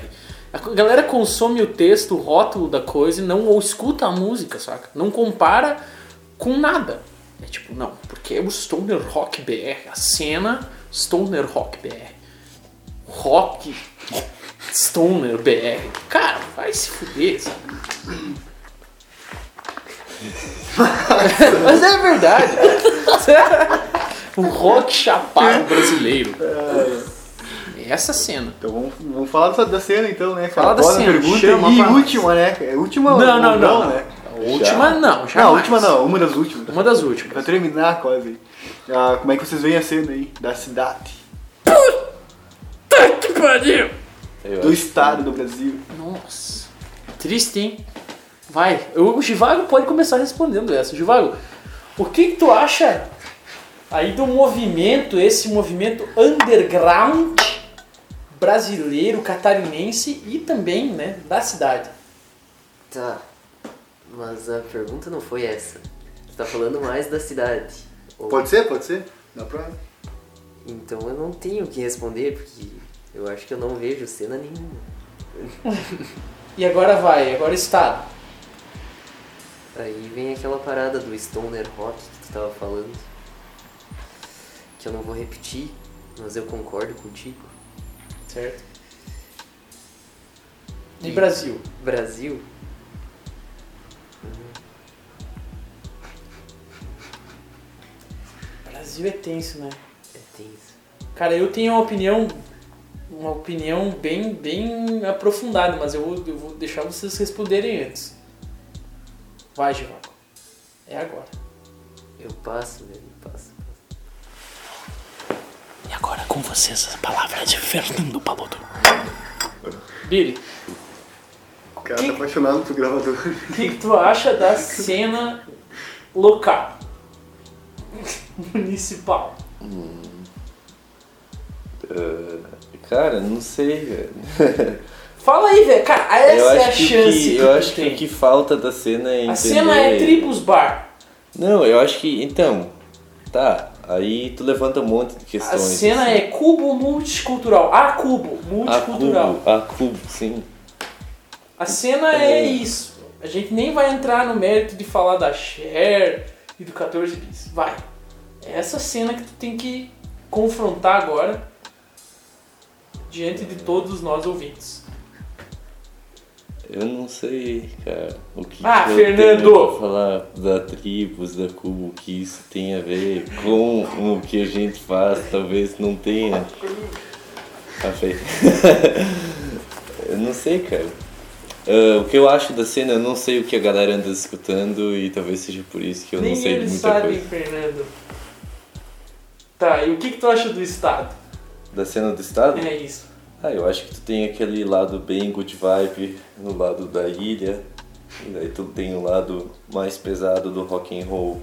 A galera consome o texto, o rótulo da coisa e não ou escuta a música, saca? Não compara com nada. É tipo, não, porque é o Stoner Rock BR. A cena Stoner Rock BR. Rock Stoner BR. Cara, vai se fuder, sabe? Mas é verdade. o rock chapado brasileiro. É essa cena. Então vamos, vamos falar dessa, da cena então, né? Fala da Próxima cena, pergunta chama e pra última, né? É última Não, não, não, não. né? A última não, Não, jamais. a última não, uma das últimas. Uma das Pra últimas. terminar quase. Ah, como é que vocês veem a cena aí da cidade, Puta que pariu! Do estado do Brasil? Nossa. Triste, hein? Vai. O Givago pode começar respondendo essa. Givago, o que, que tu acha aí do movimento, esse movimento underground brasileiro, catarinense e também, né, da cidade? Tá. Mas a pergunta não foi essa. Você tá falando mais da cidade. Ou- Pode ser, pode ser. Dá pra. Então eu não tenho o que responder, porque eu acho que eu não vejo cena nenhuma. E agora vai, agora estado. Aí vem aquela parada do Stoner Rock que tu tava falando. Que eu não vou repetir, mas eu concordo contigo. Certo? E Brasil? Brasil. Brasil é tenso, né? É tenso. Cara, eu tenho uma opinião, uma opinião bem, bem aprofundada, mas eu vou, eu vou deixar vocês responderem antes. Vai, Givago. É agora. Eu passo, velho, passo. Com vocês a palavra de Fernando Paludo. Billy, O cara tá apaixonado por gravador. o que, que tu acha da cena local? Municipal. Cara, não sei, velho. Fala aí, velho. Cara, essa eu é a acho que, chance que- que, eu acho que tem. o que falta da cena é entender... A cena é Tribus Bar. Não, eu acho que, então, tá, aí tu levanta um monte de A questões. cena assim. é cubo multicultural. A cubo a multicultural. cubo, a cubo, sim. A cena é É. isso. A gente nem vai entrar no mérito de falar da Cher e do 14 bis. Vai. É essa cena que tu tem que confrontar agora diante de todos nós ouvintes. Eu não sei, cara, o que Ah, que eu Fernando! falar da tribos, da cubo, o que isso tem a ver com o que a gente faz, talvez não tenha. Café. eu não sei, cara. Ah, o que eu acho da cena, eu não sei o que a galera anda escutando e talvez seja por isso que eu Nem não sei de muita sabem, coisa. Fernando. Tá, e o que, que tu acha do Estado? Da cena do estado? É isso. Ah, eu acho que tu tem aquele lado bem good vibe no lado da ilha. E daí tu tem o lado mais pesado do rock and roll.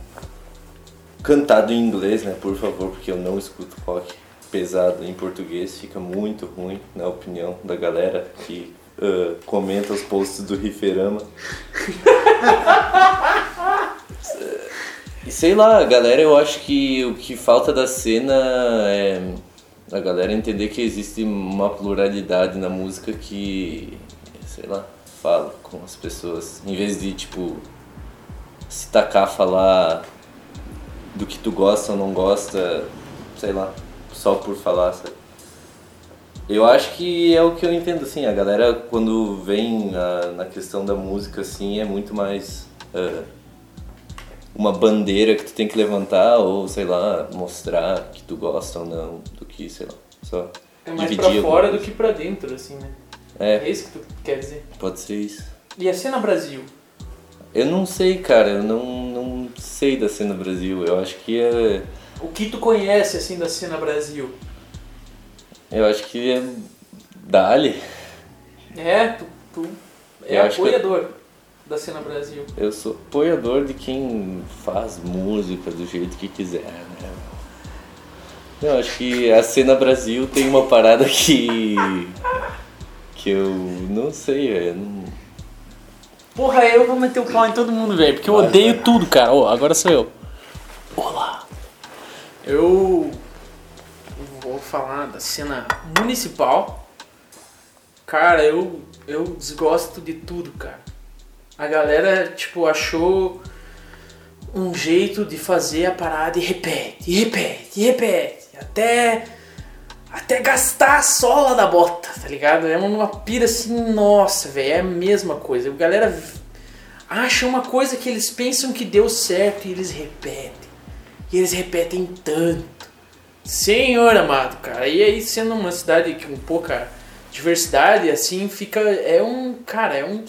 Cantado em inglês, né? Por favor, porque eu não escuto rock pesado em português. Fica muito ruim, na opinião da galera que ah, comenta os posts do Riferama. E sei lá, galera, eu acho que o que falta da cena é a galera entender que existe uma pluralidade na música que, sei lá, fala com as pessoas. Em vez de, tipo, se tacar falar do que tu gosta ou não gosta, sei lá, só por falar, sabe? Eu acho que é o que eu entendo, assim, a galera quando vem na, na questão da música, assim, é muito mais ah, uma bandeira que tu tem que levantar ou, sei lá, mostrar que tu gosta ou não, do que, sei lá, só É mais pra fora do que pra dentro, assim, né? É, É isso que tu quer dizer. pode ser isso. E a cena Brasil? Eu não sei, cara, eu não, não sei da cena Brasil, eu acho que é... O que tu conhece, assim, da cena Brasil? Eu acho que é Dali. É, tu, tu é Eu apoiador da cena Brasil. Eu sou apoiador de quem faz música do jeito que quiser, né? Eu acho que a cena Brasil tem uma parada que. que eu não sei, velho. não- Porra, eu vou meter o pau em todo mundo, velho, porque eu Vai, odeio vai. tudo, cara. Ó, agora sou eu. Olá. Eu vou falar da cena municipal. Cara, eu eu desgosto de tudo, cara. A galera, tipo, achou um jeito de fazer a parada e repete, e repete, e repete, até até gastar a sola da bota, tá ligado? É uma pira assim, nossa, velho, é a mesma coisa. A galera acha uma coisa que eles pensam que deu certo e eles repetem. E eles repetem tanto. Senhor amado, cara. E aí, sendo uma cidade com pouca diversidade, assim, fica. É um. Cara, é um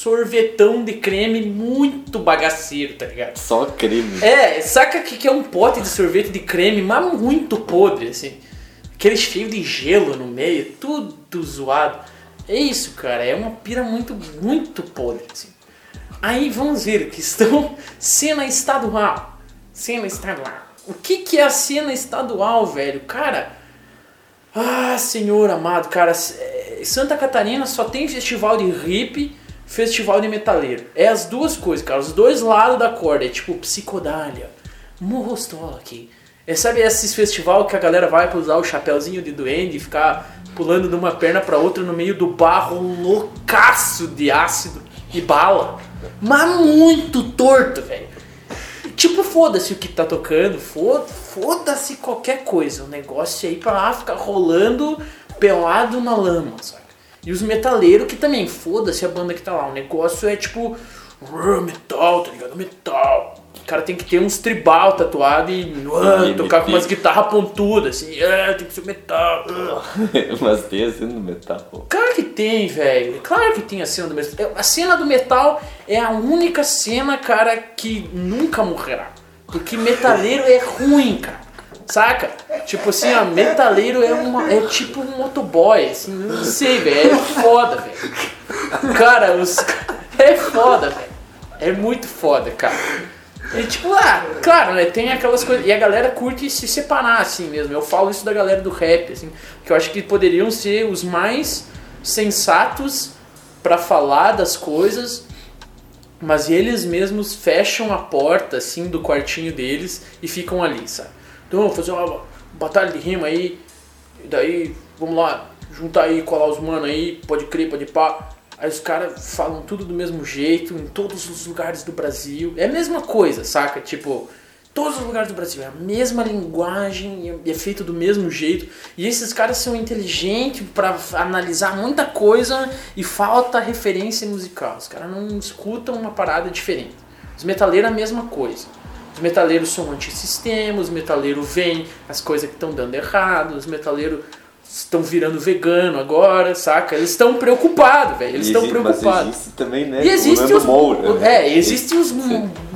sorvetão de creme muito bagaceiro, tá ligado? Só creme. É, saca que, que é um pote de sorvete de creme, mas muito podre, assim. Aquele cheio de gelo no meio, tudo zoado. É isso, cara, é uma pira muito, muito podre, assim. Aí vamos ver que estão cena estadual. Cena estadual. O que, que é a cena estadual, velho? Cara, ah, senhor amado, cara, eh, Santa Catarina só tem festival de hippie, festival de metaleiro. É as duas coisas, cara, os dois lados da corda. É tipo psicodália, morrostola aqui. É, sabe esses festival que a galera vai pra usar o chapéuzinho de duende e ficar pulando de uma perna pra outra no meio do barro loucaço de ácido e bala? Mas muito torto, velho. Tipo, foda-se o que tá tocando, foda- foda-se qualquer coisa. O negócio é pra lá, ficar rolando pelado na lama, saca? E os metaleiros que também, foda-se a banda que tá lá. O negócio é tipo, "Rrr, metal, tá ligado? Metal. O cara tem que ter uns tribal tatuado e E tocar com umas guitarras pontudas, assim, "Ah, tem que ser metal. ah". Mas tem a cena do metal. Claro que tem, velho. Claro que tem a cena do metal. A cena do metal é a única cena, cara, que nunca morrerá. Porque metaleiro é ruim, cara. Saca? Tipo assim, ó, metaleiro é, uma, é tipo um motoboy, assim, não sei, velho. É foda, velho. Cara, os. É foda, velho. É muito foda, cara. E tipo, ah, claro, né? Tem aquelas coisas. E a galera curte se separar, assim mesmo. Eu falo isso da galera do rap, assim. Que eu acho que poderiam ser os mais sensatos pra falar das coisas. Mas eles mesmos fecham a porta, assim, do quartinho deles e ficam ali, sabe? Então, vamos fazer uma batalha de rima aí. E daí, vamos lá, juntar aí, colar os mano aí, pode crer, pode pá. Aí os caras falam tudo do mesmo jeito, em todos os lugares do Brasil. É a mesma coisa, saca? Tipo, todos os lugares do Brasil, é a mesma linguagem, é feito do mesmo jeito. E esses caras são inteligentes pra analisar muita coisa e falta referência musical. Os caras não escutam uma parada diferente. Os metaleiros é a mesma coisa. Os metaleiros são antissistema, os metaleiros veem as coisas que estão dando errado, os metaleiros estão virando vegano agora, saca? Eles estão preocupados, velho. Eles estão preocupados. existe também, né? E existem o os. Nando Moura, né? É, existem os,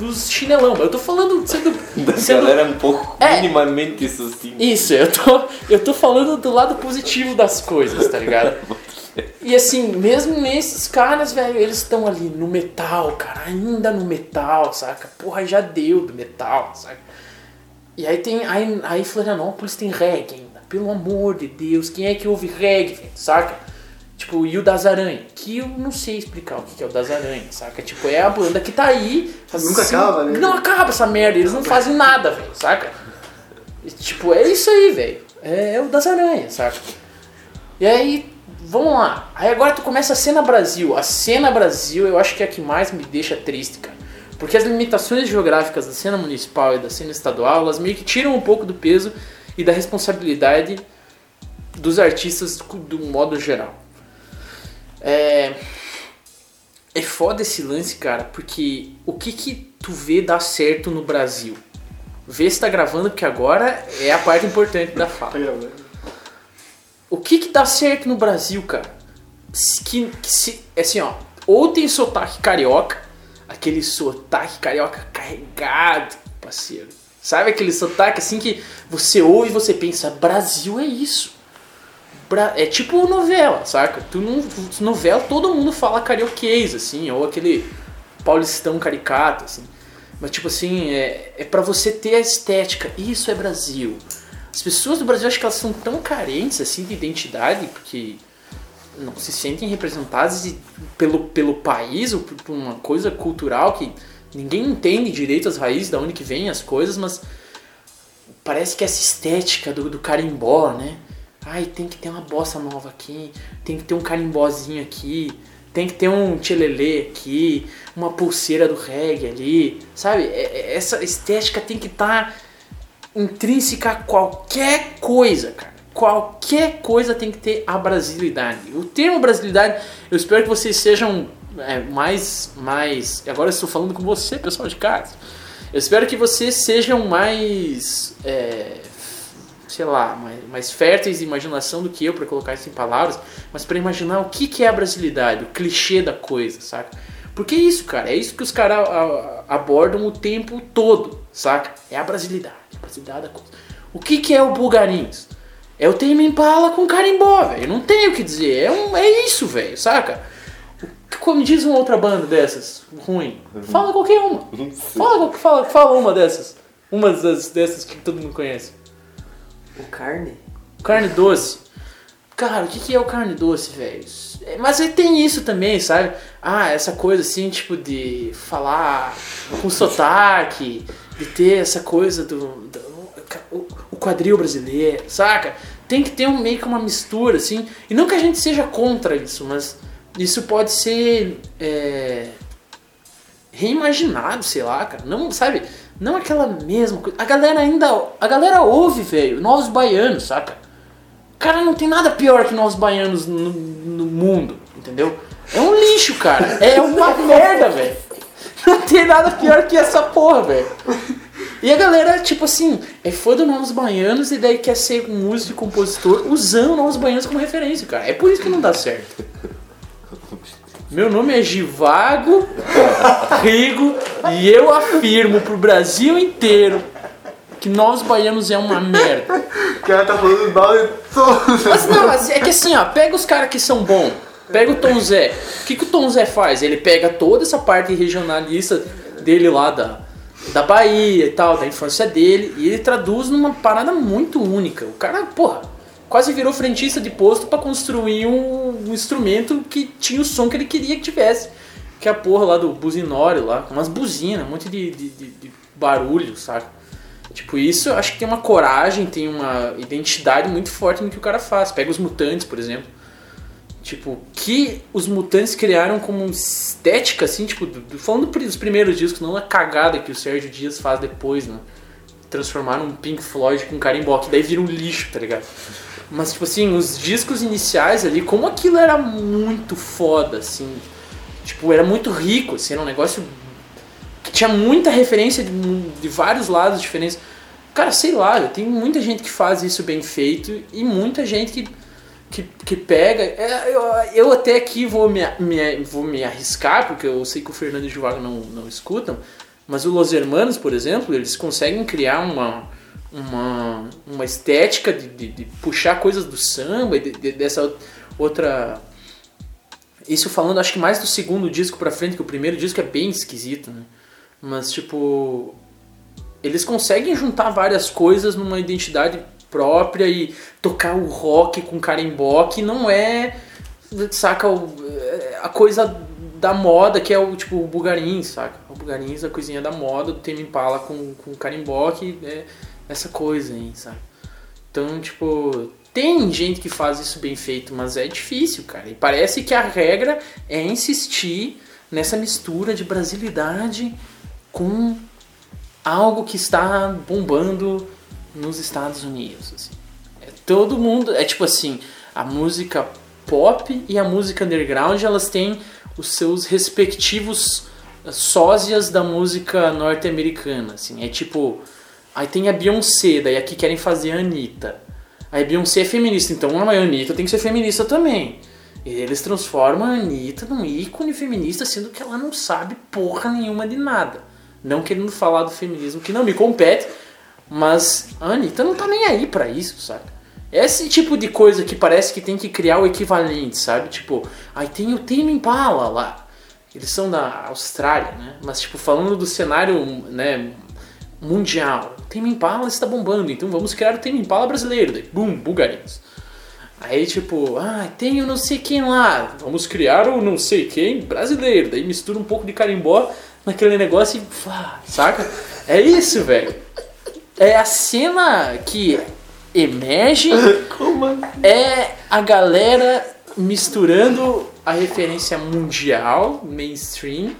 os chinelão. Eu tô falando sendo. Da sendo galera um pouco É. minimamente assim. Isso, eu tô, eu tô falando do lado positivo das coisas, tá ligado? E assim, mesmo esses caras, velho, eles estão ali no metal, cara, ainda no metal, saca? Porra, já deu do metal, saca? E aí tem. Aí, aí Florianópolis tem reggae ainda. Pelo amor de Deus, quem é que ouve reggae, velho, saca? Tipo, e o Das Aranha? Que eu não sei explicar o que é o Das Aranha, saca? Tipo, é a banda que tá aí. Nunca assim, acaba, né? Não acaba essa merda, eles não fazem nada, velho, saca? E, tipo, é isso aí, velho. É, é o Das Aranhas, saca? E aí, vamos lá. Aí agora tu começa a cena Brasil. A cena Brasil eu acho que é a que mais me deixa triste, cara. Porque as limitações geográficas da cena municipal e da cena estadual, elas meio que tiram um pouco do peso e da responsabilidade dos artistas do modo geral. É. É foda esse lance, cara, porque o que que tu vê dar certo no Brasil? Vê se tá gravando, porque agora é a parte importante da fala. Tá gravando. O que que dá certo no Brasil, cara? Que, que se, é assim, ó. Ou tem sotaque carioca, aquele sotaque carioca carregado, parceiro. Sabe aquele sotaque assim que você ouve e você pensa, Brasil é isso. Bra- É tipo novela, saca? Tu não, novela todo mundo fala carioquês, assim, ou aquele paulistão caricato, assim. Mas tipo assim, é, é para você ter a estética. Isso é Brasil. As pessoas do Brasil acho que elas são tão carentes assim de identidade, porque não se sentem representadas pelo, pelo país ou por uma coisa cultural que ninguém entende direito as raízes, da onde que vêm as coisas, mas parece que essa estética do, do carimbó, né? Ai, tem que ter uma bossa nova aqui, tem que ter um carimbózinho aqui, tem que ter um tchelelê aqui, uma pulseira do reggae ali, sabe? É- é- Essa estética tem que estar intrínseca a qualquer coisa, cara. Qualquer coisa tem que ter a brasilidade. O termo brasilidade, eu espero que vocês sejam é, mais, mais. Agora eu estou falando com você, pessoal de casa. Eu espero que vocês sejam mais, é, sei lá, mais, mais férteis de imaginação do que eu para colocar isso em palavras, mas para imaginar o que, que é a brasilidade, o clichê da coisa, saca? Porque é isso, cara, é isso que os caras abordam o tempo todo, saca? É a brasilidade, a brasilidade da coisa. O que, que é o Bulgarinhos? É o Tame Impala com carimbó, velho. Não tem o que dizer. É, um, é isso, velho, saca? Como diz uma outra banda dessas, ruim, fala qualquer uma. Fala, qual- fala, fala uma dessas. Uma das, dessas que todo mundo conhece. O carne? Carne doce. Cara, o que, que é o carne doce, velho? É, Mas aí tem isso também, sabe? Ah, essa coisa assim, tipo, de falar com sotaque, de ter essa coisa do. do- o, quadril brasileiro, saca? Tem que ter um, meio que uma mistura, assim. E não que a gente seja contra isso, mas isso pode ser. é, reimaginado, sei lá, cara. Não, sabe? Não aquela mesma coisa. A galera ainda. A galera ouve, velho. Novos baianos, saca? Cara, não tem nada pior que novos baianos no, no mundo, entendeu? É um lixo, cara. É uma merda, velho. Não tem nada pior que essa porra, velho. E a galera, tipo assim, é fã do Novos Baianos e daí quer ser um músico e compositor usando Novos Baianos como referência, cara. É por isso que não dá certo. Meu nome é Givago Rigo e eu afirmo pro Brasil inteiro que Novos Baianos é uma merda. O cara tá falando mal de todos. Mas não, é que assim, ó, pega os caras que são bons. Pega o Tom Zé. O que, que o Tom Zé faz? Ele pega toda essa parte regionalista dele lá da, da Bahia e tal, da infância dele, e ele traduz numa parada muito única. O cara, porra, quase virou frentista de posto pra construir um, um instrumento que tinha o som que ele queria que tivesse. Que é a porra lá do buzinório lá, com umas buzinas, um monte de, de, de- de barulho, sabe? Tipo, isso acho que tem uma coragem, tem uma identidade muito forte no que o cara faz. Pega os mutantes, por exemplo. Tipo, que os mutantes criaram como estética, assim, tipo, do- do- falando dos primeiros discos, não a cagada que o Sérgio Dias faz depois, né? Transformaram um Pink Floyd com carimbó, que daí vira um lixo, tá ligado? Mas, tipo assim, os discos iniciais ali, como aquilo era muito foda, assim. Tipo, era muito rico, assim, era um negócio que tinha muita referência de, de vários lados diferentes. Cara, sei lá, tem muita gente que faz isso bem feito e muita gente que que, que pega. é, eu, eu até aqui vou me, me- vou me arriscar, porque eu sei que o Fernando e o Givago não, não escutam, mas o Los Hermanos, por exemplo, eles conseguem criar uma, uma, uma estética de, de- de puxar coisas do samba de- de- dessa outra. Isso falando, acho que mais do segundo disco pra frente, que o primeiro disco é bem esquisito, né? Mas, tipo, eles conseguem juntar várias coisas numa identidade própria e tocar o rock com carimbó não é, saca, é a coisa da moda que é o tipo o bugarins, saca? O bugarins, a coisinha da moda do Tame Impala com, com carimbó que é essa coisa aí, sabe? Então, tipo, tem gente que faz isso bem feito, mas é difícil, cara. E parece que a regra é insistir nessa mistura de brasilidade com algo que está bombando nos Estados Unidos. assim. É, todo mundo, é tipo assim, a música pop e a música underground, elas têm os seus respectivos eh, sósias da música norte-americana, assim. É tipo, aí tem a Beyoncé, daí aqui querem fazer a Anitta. Aí a Beyoncé é feminista, então a Anitta tem que ser feminista também. E eles transformam a Anitta num ícone feminista, sendo que ela não sabe porra nenhuma de nada. Não querendo falar do feminismo, que não me compete, mas a Anitta não tá nem aí pra isso, sabe? Esse tipo de coisa que parece que tem que criar o equivalente, sabe? Tipo, aí tem o Tame Impala lá. Eles são da Austrália, né? Mas, tipo, falando do cenário, né, mundial. O Tame Impala está bombando, então vamos criar o Tame Impala brasileiro. Daí, bum, bugarins. Aí, tipo, ah, tem o não sei quem lá. Vamos criar o não sei quem brasileiro. Daí mistura um pouco de carimbó naquele negócio e. Flá, saca? É isso, velho. É a cena que emerge. É a galera misturando a referência mundial, mainstream,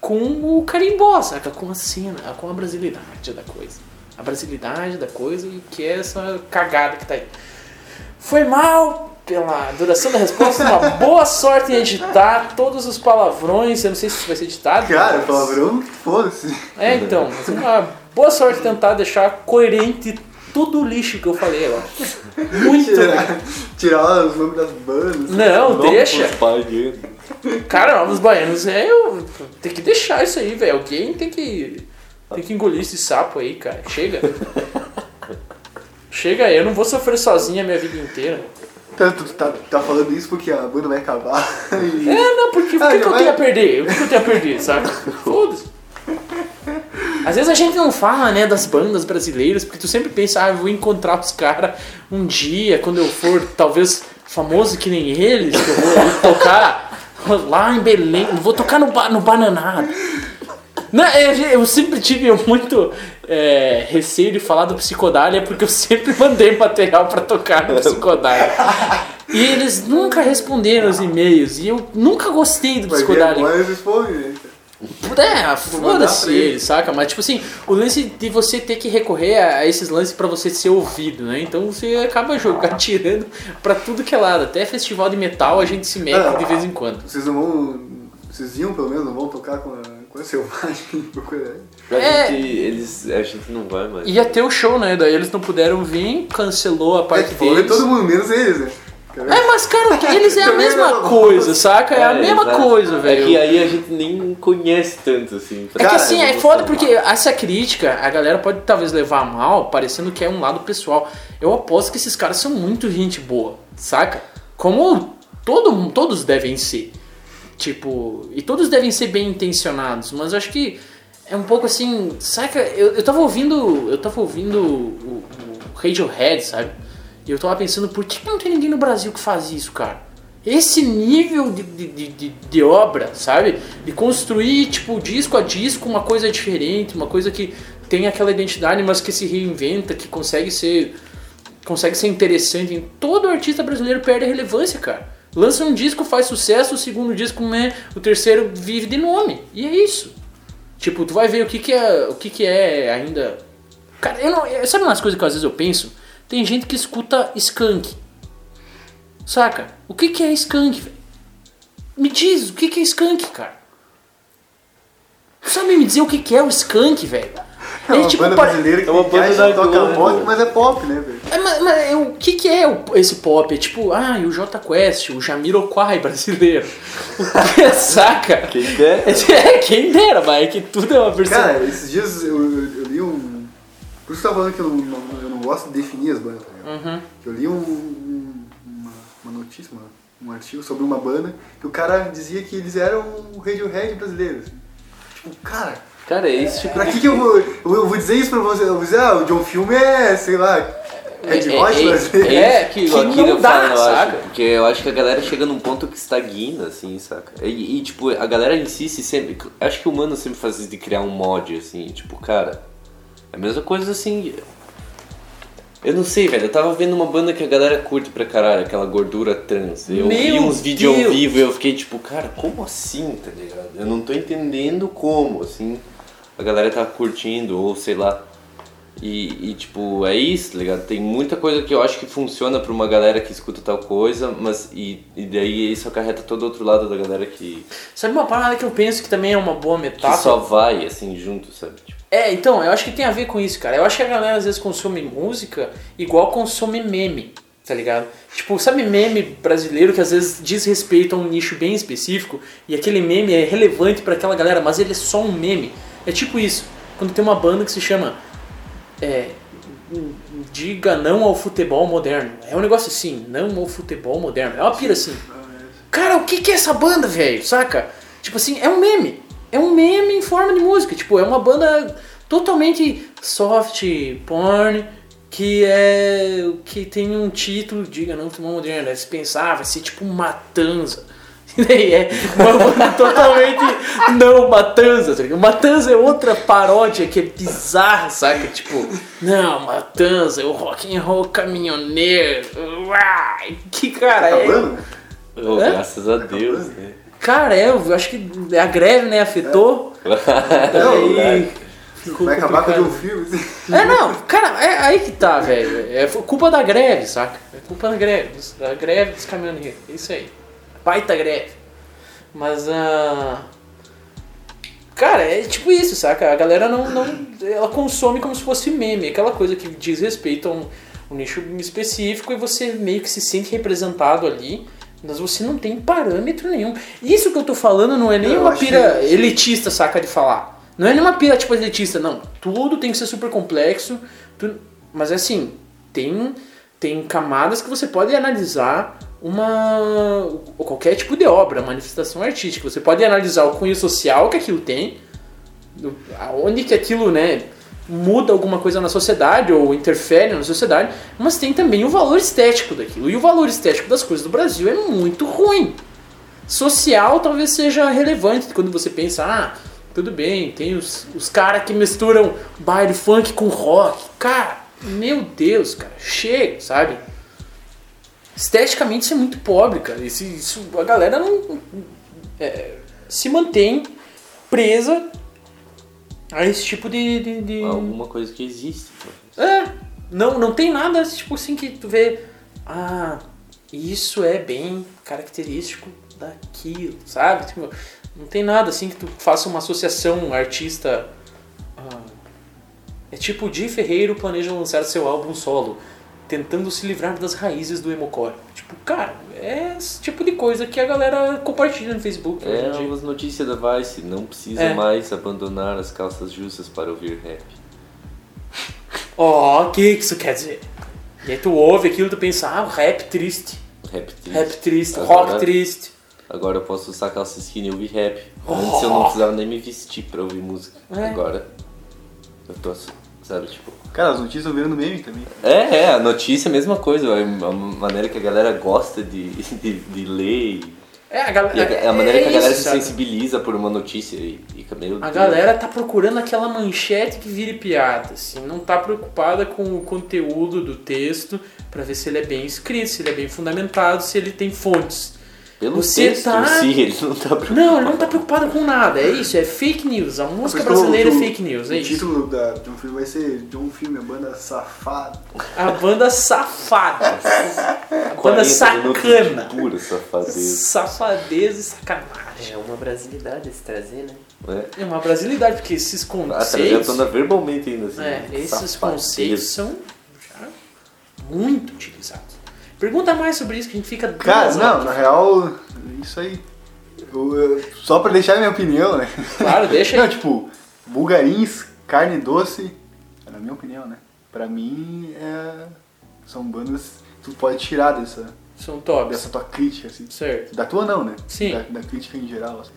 com o carimbó, saca? Com a cena, com a brasilidade da coisa. A brasilidade da coisa e que é essa cagada que tá aí. Foi mal pela duração da resposta, uma boa sorte em editar todos os palavrões. Eu não sei se isso vai ser editado. Cara, mas- palavrão, foda-se. É, então, mas uma boa sorte tentar deixar coerente tudo o lixo que eu falei agora. Muito. Tirar, tirar os nomes das bandas. Não, deixa. Cara, os baianos é. Eu, tem que deixar isso aí, velho. Alguém tem que. Tem que engolir esse sapo aí, cara. Chega. Chega aí, eu não vou sofrer sozinho a minha vida inteira. Tá, tu tá, tá falando isso porque a banda vai acabar. E... É, não, porque o que, Ah, que não eu vai- tenho a perder? O que, que eu tenho a perder, sabe? Foda-se. Às vezes a gente não fala, né, das bandas brasileiras, porque tu sempre pensa, ah, eu vou encontrar os caras um dia, quando eu for, talvez, famoso que nem eles, que eu vou tocar lá em Belém, vou tocar no, ba- no Bananado. Não, eu, eu sempre tive muito é, receio de falar do Psicodália, porque eu sempre mandei material pra tocar no Psicodália. E eles nunca responderam os e-mails, e eu nunca gostei do Psicodália. agora eles respondem? É, foda-se ele. ele, saca? Mas, tipo assim, o lance de você ter que recorrer a esses lances pra você ser ouvido, né? Então você acaba jogando, tirando pra tudo que é lado. Até festival de metal a gente se mete Ah. de vez em quando. Vocês não vão. Vocês iam pelo menos, não vão tocar com a, selvagem? procura- A É. gente, eles, a gente não vai mais. Ia ter o show, né? Daí eles não puderam vir, cancelou a É, parte de deles. todo mundo, menos eles, né? É, mas cara, que eles é a mesma não. coisa, saca? É a mesma exato. coisa, É velho. que aí a gente nem conhece tanto assim. É que Cara, assim, eu é foda porque essa crítica, a galera pode talvez levar a mal, parecendo que é um lado pessoal. Eu aposto que esses caras são muito gente boa, saca? Como todo, todos devem ser. Tipo, e todos devem ser bem intencionados, mas eu acho que é um pouco assim, saca? Eu, eu tava ouvindo, eu tava ouvindo o, o Radiohead, sabe? E eu tava pensando, por que não tem ninguém no Brasil que faz isso, cara? Esse nível de, de, de, de- obra, sabe? De construir, tipo, disco a disco, uma coisa diferente, uma coisa que tem aquela identidade, mas que se reinventa, que consegue ser consegue ser interessante. Todo artista brasileiro perde a relevância, cara. Lança um disco, faz sucesso, o segundo disco, né, o terceiro vive de nome. E é isso. Tipo, tu vai ver o que que é, o que que é ainda... Cara, eu não... Sabe umas coisas que às vezes eu penso? Tem gente que escuta skunk. Saca? O que que é skunk, velho? Me diz, o que que é skunk, cara? Tu sabe me dizer o que que é o skunk, velho? É uma tipo, banda brasileira que É uma banda da toca Globo. rock, mas é pop, né, velho? É, mas, mas é, o que, que é o- esse pop? É tipo, ah, e o J Quest, o Jamiroquai brasileiro. O que saca? Quem quer? É, quem dera, mas é que tudo é uma versão. Cara, esses dias eu, eu, eu li um. Por isso que eu tava falando que eu não, não gosto de definir as bandas, tá? Uhum. Eu li um, um- uma, uma notícia, uma- um artigo sobre uma banda que o cara dizia que eles eram o Radiohead brasileiro. assim. Tipo, cara, Cara, é esse tipo pra que que eu vou. Eu vou- dizer isso pra você? Eu vou dizer, ah, o John Filme é, sei lá, Red É- Hot é- brasileiro. é- É que aquilo não eu dá, falo, eu saca? acho. Porque eu acho que a galera chega num ponto que estagna, assim, saca? E, e, tipo, a galera insiste sempre. Acho que o humano sempre faz isso de criar um mod, assim, tipo, cara. É a mesma coisa assim. Eu não sei, velho. Eu tava vendo uma banda que a galera curte pra caralho, aquela gordura trans. Eu vi Meu uns vídeos ao vivo e eu fiquei tipo, cara, como assim, tá ligado? Eu não tô entendendo como, assim. A galera tá curtindo, ou sei lá. E, e, tipo, é isso, tá ligado? Tem muita coisa que eu acho que funciona pra uma galera que escuta tal coisa, mas e, e daí isso acarreta todo outro lado da galera que, Sabe uma parada que eu penso que também é uma boa que metáfora? só vai, assim, junto, sabe? Tipo, É, então, eu acho que tem a ver com isso, cara. Eu acho que a galera às vezes consome música igual consome meme, tá ligado? Tipo, sabe meme brasileiro que às vezes diz respeito a um nicho bem específico e aquele meme é relevante pra aquela galera, mas ele é só um meme. É tipo isso, quando tem uma banda que se chama é, Diga não ao futebol moderno. É um negócio assim, não ao futebol moderno. É uma pira assim. Cara, o que, que é essa banda, velho? Saca? Tipo assim, é um meme. É um meme em forma de música. Tipo, é uma banda totalmente soft porn que é que tem um título, diga não futebol moderno. Aí você pensar, vai ser tipo Matanza. E daí é uma banda totalmente não Matanza, tá? Matanza é outra paródia que é bizarra, saca? Tipo, não, Matanza é o rock and roll caminhoneiro. Uai, que cara Tá é. oh, graças a Deus, né? Cara, é, eu acho que a greve, né, afetou. Não, Aí ficou Vai acabar com o. Filme. É, não, cara, é aí que tá, velho. É culpa da greve, saca? É culpa da greve. Da greve dos caminhoneiros. É isso aí. Baita greve. Mas, ah. Cara, é tipo isso, saca? A galera não, não. Ela consome como se fosse meme. Aquela coisa que diz respeito a um, um nicho específico e você meio que se sente representado ali. Mas você não tem parâmetro nenhum. Isso que eu tô falando não é nem Eu uma pira que- elitista, saca, de falar. Não é nem uma pira tipo elitista, não. Tudo tem que ser super complexo. tu- Mas é assim, tem, tem camadas que você pode analisar uma qualquer tipo de obra, manifestação artística. Você pode analisar o cunho social que aquilo tem, aonde que aquilo, né, muda alguma coisa na sociedade ou interfere na sociedade, mas tem também o valor estético daquilo. E o valor estético das coisas do Brasil é muito ruim. Social talvez seja relevante quando você pensa, ah, tudo bem, tem os, os caras que misturam baile funk com rock. Cara, meu Deus, cara, chega, sabe? Esteticamente isso é muito pobre, cara. Isso, isso a galera não é, se mantém presa a esse tipo de. de, de- Alguma coisa que existe. É, não, não tem nada tipo assim que tu vê. Ah, isso é bem característico daquilo, sabe? Tipo, não tem nada assim que tu faça uma associação artista. ah, é tipo o Di Ferreiro planeja lançar seu álbum solo, tentando se livrar das raízes do emocore. Tipo, cara, é esse tipo de coisa que a galera compartilha no Facebook. É em dia. as notícias da Vice. Não precisa É. mais abandonar as calças justas para ouvir rap. Ó, o que isso quer dizer? E aí tu ouve aquilo e tu pensa, ah, rap triste, Rap triste. rap triste, Agora- rock triste. Agora eu posso usar calça skinny e ouvir rap. Antes eu não precisava nem me vestir pra ouvir música. É. Agora eu tô, sabe, tipo... Cara, as notícias estão virando meme também. É, é, a notícia é a mesma coisa. A a maneira que a galera gosta de, de, de ler. e- É, a, galera, E a, a maneira é que a galera isso, se sabe? sensibiliza por uma notícia e fica meio... A galera tá procurando aquela manchete que vire piada, assim, não tá preocupada com o conteúdo do texto pra ver se ele é bem escrito, se ele é bem fundamentado, se ele tem fontes. Pelo Você texto tá- em si, ele não tá preocupado. Não, ele não tá preocupado com nada. É isso, é fake news. A música isso que brasileira o- é fake news, é o isso. título da, de um filme vai ser de um filme, a banda safada. A banda safada. A 40 banda sacana. Pura safadeza. Safadeza e sacanagem. É uma brasilidade se trazer, né? Né? É uma brasilidade, porque esses A conceitos. trajetória verbalmente ainda assim. É, esses safadeza. conceitos são já muito utilizados. Pergunta mais sobre isso que a gente fica. Cara, não, horas. na real, isso aí. eu- eu- só pra deixar minha opinião, né? Claro, deixa Não, aí. tipo, bulgarins, carne doce, na minha opinião, né? Pra mim, é, são bandas que tu pode tirar dessa, São tops. dessa tua crítica, assim. Certo. Da tua não, né? Sim. Da, da crítica em geral, assim.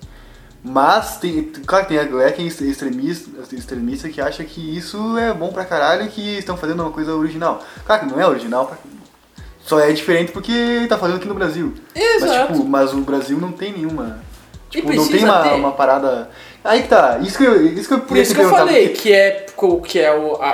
Mas, tem, claro que tem a galera que é extremista, extremista que acha que isso é bom pra caralho e que estão fazendo uma coisa original. Claro que não é original, pra- só é diferente porque tá fazendo aqui no Brasil. Mas, Exato. tipo, mas o Brasil não tem nenhuma. Tipo, não tem uma, uma parada. Aí que tá, isso que eu, isso que eu Por isso que eu falei porque- que é, que é o- a,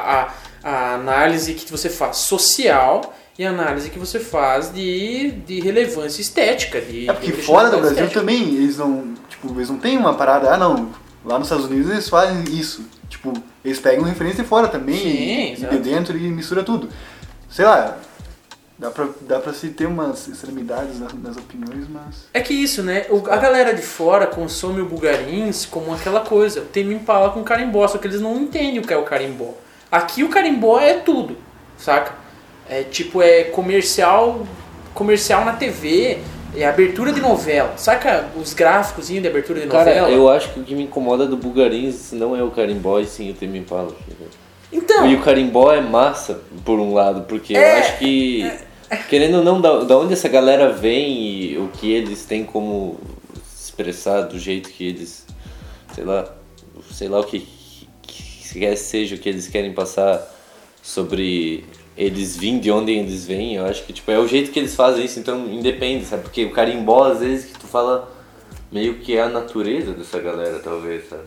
a, a análise que você faz social e a análise que você faz de, de relevância estética. De, É porque de fora do Brasil estética. também, eles não. Tipo, eles não têm uma parada, ah não, lá nos Estados Unidos eles fazem isso. Tipo, eles pegam referência de fora também Sim, e, e de dentro e mistura tudo. Sei lá, dá pra, dá pra se ter umas extremidades nas, nas opiniões, mas. É que isso, né? O- a galera de fora consome o Bugarins como aquela coisa. Tem Impala com carimbó, só que eles não entendem o que é o carimbó. Aqui o carimbó é tudo, saca? É tipo, é comercial, comercial na TV, é abertura de novela. Saca os gráficos de abertura de Cara, novela? eu acho que o que me incomoda do Bugarins não é o carimbó, e sim o Temi Impala. Então, E o carimbó é massa, por um lado, porque eu É, acho que, querendo ou não, da, da onde essa galera vem e o que eles têm como expressar do jeito que eles, sei lá, sei lá o que, que quer seja o que eles querem passar sobre eles vêm de onde eles vêm, eu acho que tipo, é o jeito que eles fazem isso, então independe, sabe? Porque o carimbó, às vezes, que tu fala meio que é a natureza dessa galera, talvez, sabe?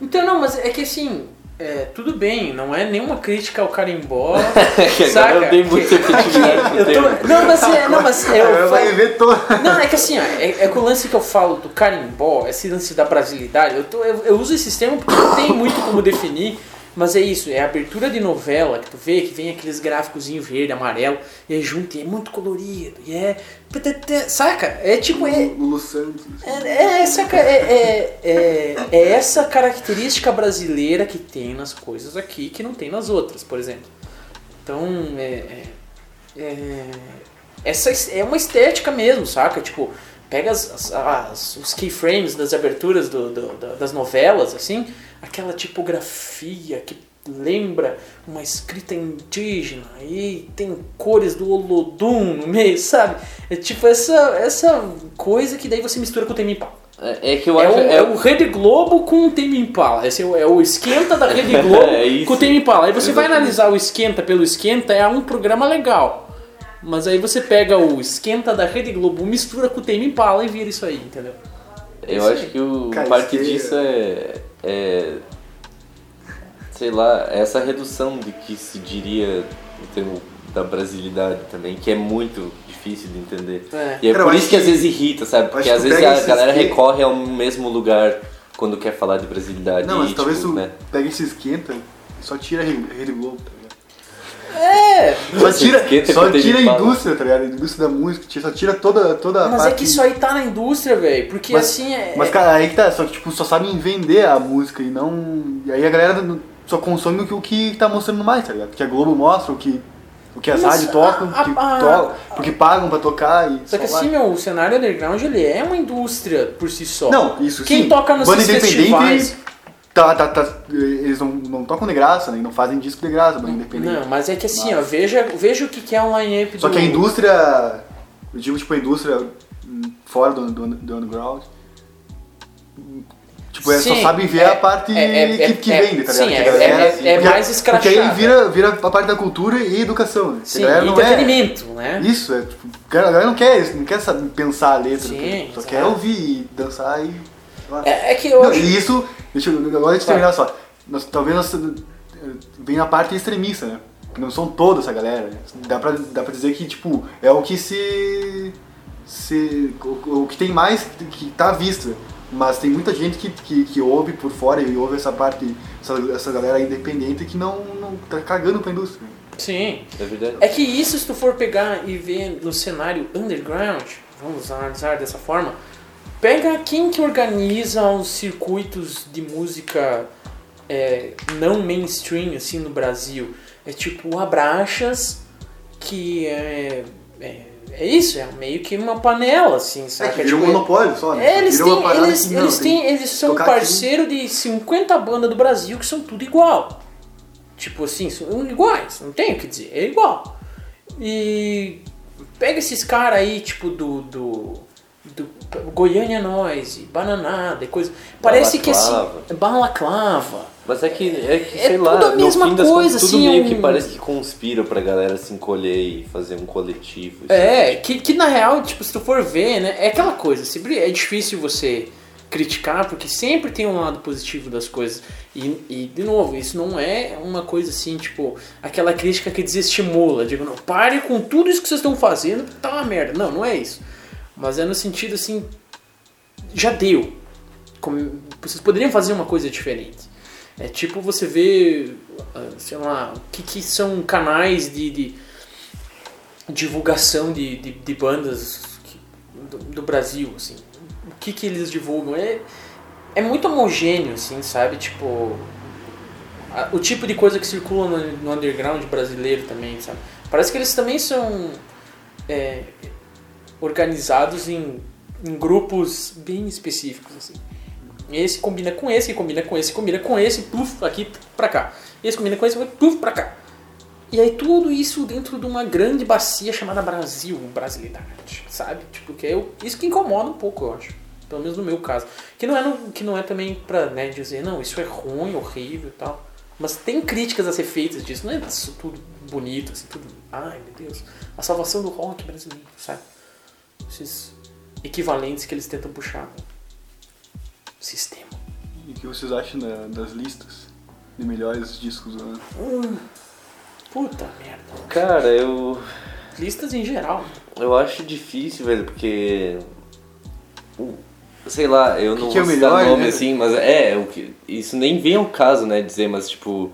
então não, mas é que assim, é, tudo bem, não é nenhuma crítica ao carimbó. que agora saca? eu dei muita pro Eu tô-. Não, mas é, não, mas é, eu vai falo- ver todo. Não, é que assim, ó, é, é que o lance que eu falo do carimbó, esse lance da brasilidade, eu, tô- eu, eu uso esse termo porque não tem muito como definir, mas é isso, é a abertura de novela que tu vê, que vem aqueles gráficos verde, amarelo, e é junto, e é muito colorido, e é. Saca? É tipo. É, Lulu Santos. é, é essa, ca- é, é, é, é essa característica brasileira que tem nas coisas aqui que não tem nas outras, por exemplo. Então, é, é, é- essa es- é uma estética mesmo, saca? Tipo, pega as, as- as- os keyframes das aberturas do- do- da- das novelas, assim, aquela tipografia que lembra uma escrita indígena e tem cores do Olodum no meio, sabe? É tipo essa, essa coisa que daí você mistura com o Temi Impala. É, é que eu É acho. o, é o Rede Globo com o Temi Impala. Esse é o, é o esquenta da Rede Globo É com o Temi Impala. Aí você vai Exatamente. analisar o esquenta pelo esquenta, é um programa legal. Mas aí você pega o esquenta da Rede Globo, mistura com o Temi Impala e vira isso aí, entendeu? Eu Isso acho aí. que o Cara, parte disso é, é. Sei lá, essa redução de que se diria o termo da brasilidade também, que é muito difícil de entender. É. E é Cara, por isso que, às que- vezes irrita, sabe? Porque às vezes a galera que- recorre ao mesmo lugar quando quer falar de brasilidade. Não, mas e, talvez tipo, tu né? pega esse esquenta e só tira a Rede Globo, tá? É, Só tira, só tira a indústria, tá ligado? A indústria da música, tira- só tira toda, toda a mas parte... é que isso aí tá na indústria, velho. Porque Mas- assim é. Mas, cara, aí que tá, só que, tipo, só sabem vender a música e não... E aí a galera só consome o que, o que tá mostrando mais, tá ligado? Porque a Globo mostra o que, o que as rádios tocam, a- que a- to- porque pagam pra tocar e Só que só assim, vai. meu, o cenário underground ele é uma indústria por si só. Não, isso Quem sim. toca nos Banda independente festivais. Tá, tá, tá, eles não, não tocam de graça, né? E não fazem disco de graça, banda independente. Não, mas é que assim, ó, veja, veja o que que é um line-up Só do... que a indústria, eu digo tipo a indústria hum, fora do, do, do underground, tipo, é, só Sim, sabe ver é- a parte é- é- que, que é- vende, tá sim, ligado? é- a é- é porque- mais escrachado. Porque aí vira, vira a parte da cultura e educação, né? Sim, é... entretenimento, né? Isso, é, tipo, a galera não quer, não quer saber pensar a letra, Sim, só exato. quer ouvir e dançar e... É, é que eu Não, acho... e isso, deixa eu, agora deixa eu terminar só. Nós, talvez nós, eh, vem a parte extremista, né? Não são toda essa galera. né? Dá pra, dá pra dizer que, tipo, é o que se. se, o, o que tem mais que tá à vista. Mas tem muita gente que, que, que ouve por fora e ouve essa parte, essa, essa galera independente que não, não tá cagando pra indústria. Sim. É verdade. É que isso, se tu for pegar e ver no cenário underground, vamos analisar dessa forma, pega quem que organiza os circuitos de música é, não mainstream, assim, no Brasil. É tipo o Abraxas, que é, é, é isso, é meio que uma panela, assim, É sabe? que virou um tipo, monopólio só, né? é, eles têm, eles, não, eles, têm, eles são tocar aqui. parceiro de 50 bandas do Brasil que são tudo igual. Tipo assim, são iguais, não tem o que dizer, é igual. E pega esses caras aí, tipo do, do, do Goiânia Noise, Bananada e coisa. Parece que assim. Balaclava. Mas é que, é que É sei lá, tudo a mesma no fim das coisa, contas, tudo assim, meio um- que parece que conspira pra galera se encolher e fazer um coletivo. É, que, que na real, tipo, se tu for ver, né, é aquela coisa, sempre é difícil você criticar, porque sempre tem um lado positivo das coisas. E, e, de novo, isso não é uma coisa assim, tipo, aquela crítica que desestimula, digo, não, pare com tudo isso que vocês estão fazendo, porque tá uma merda. Não, não é isso. Mas é no sentido assim, já deu. Como- vocês poderiam fazer uma coisa diferente. É tipo você vê, ah, sei lá, o que, que são canais de, de divulgação de, de, de bandas do, do Brasil, assim. O que que eles divulgam? É, é muito homogêneo, assim, sabe? Tipo, a- o tipo de coisa que circula no, no underground brasileiro também, sabe? Parece que eles também são é, organizados em, em grupos bem específicos, assim. Esse combina com esse, combina com esse, combina com esse, puf, aqui pra cá. Esse combina com esse, puf, pra cá. E aí tudo isso dentro de uma grande bacia chamada Brasil, brasilidade, sabe? Tipo, que é isso que incomoda um pouco, eu acho. Pelo menos no meu caso. Que não é, no- que não é também pra né, dizer, não, isso é ruim, horrível e tal. Mas tem críticas a ser feitas disso. Não é isso tudo bonito, assim, tudo... Ai, meu Deus. A salvação do rock brasileiro, sabe? Esses equivalentes que eles tentam puxar. Sistema. E o que vocês acham da- das listas de melhores discos do ano? Hum, puta merda. Cara, eu. Listas em geral. Eu acho difícil, velho, porque. o- Sei lá, eu não que é vou o citar melhor, nome né? assim, mas é, o que, isso nem vem ao caso, né, dizer, mas tipo.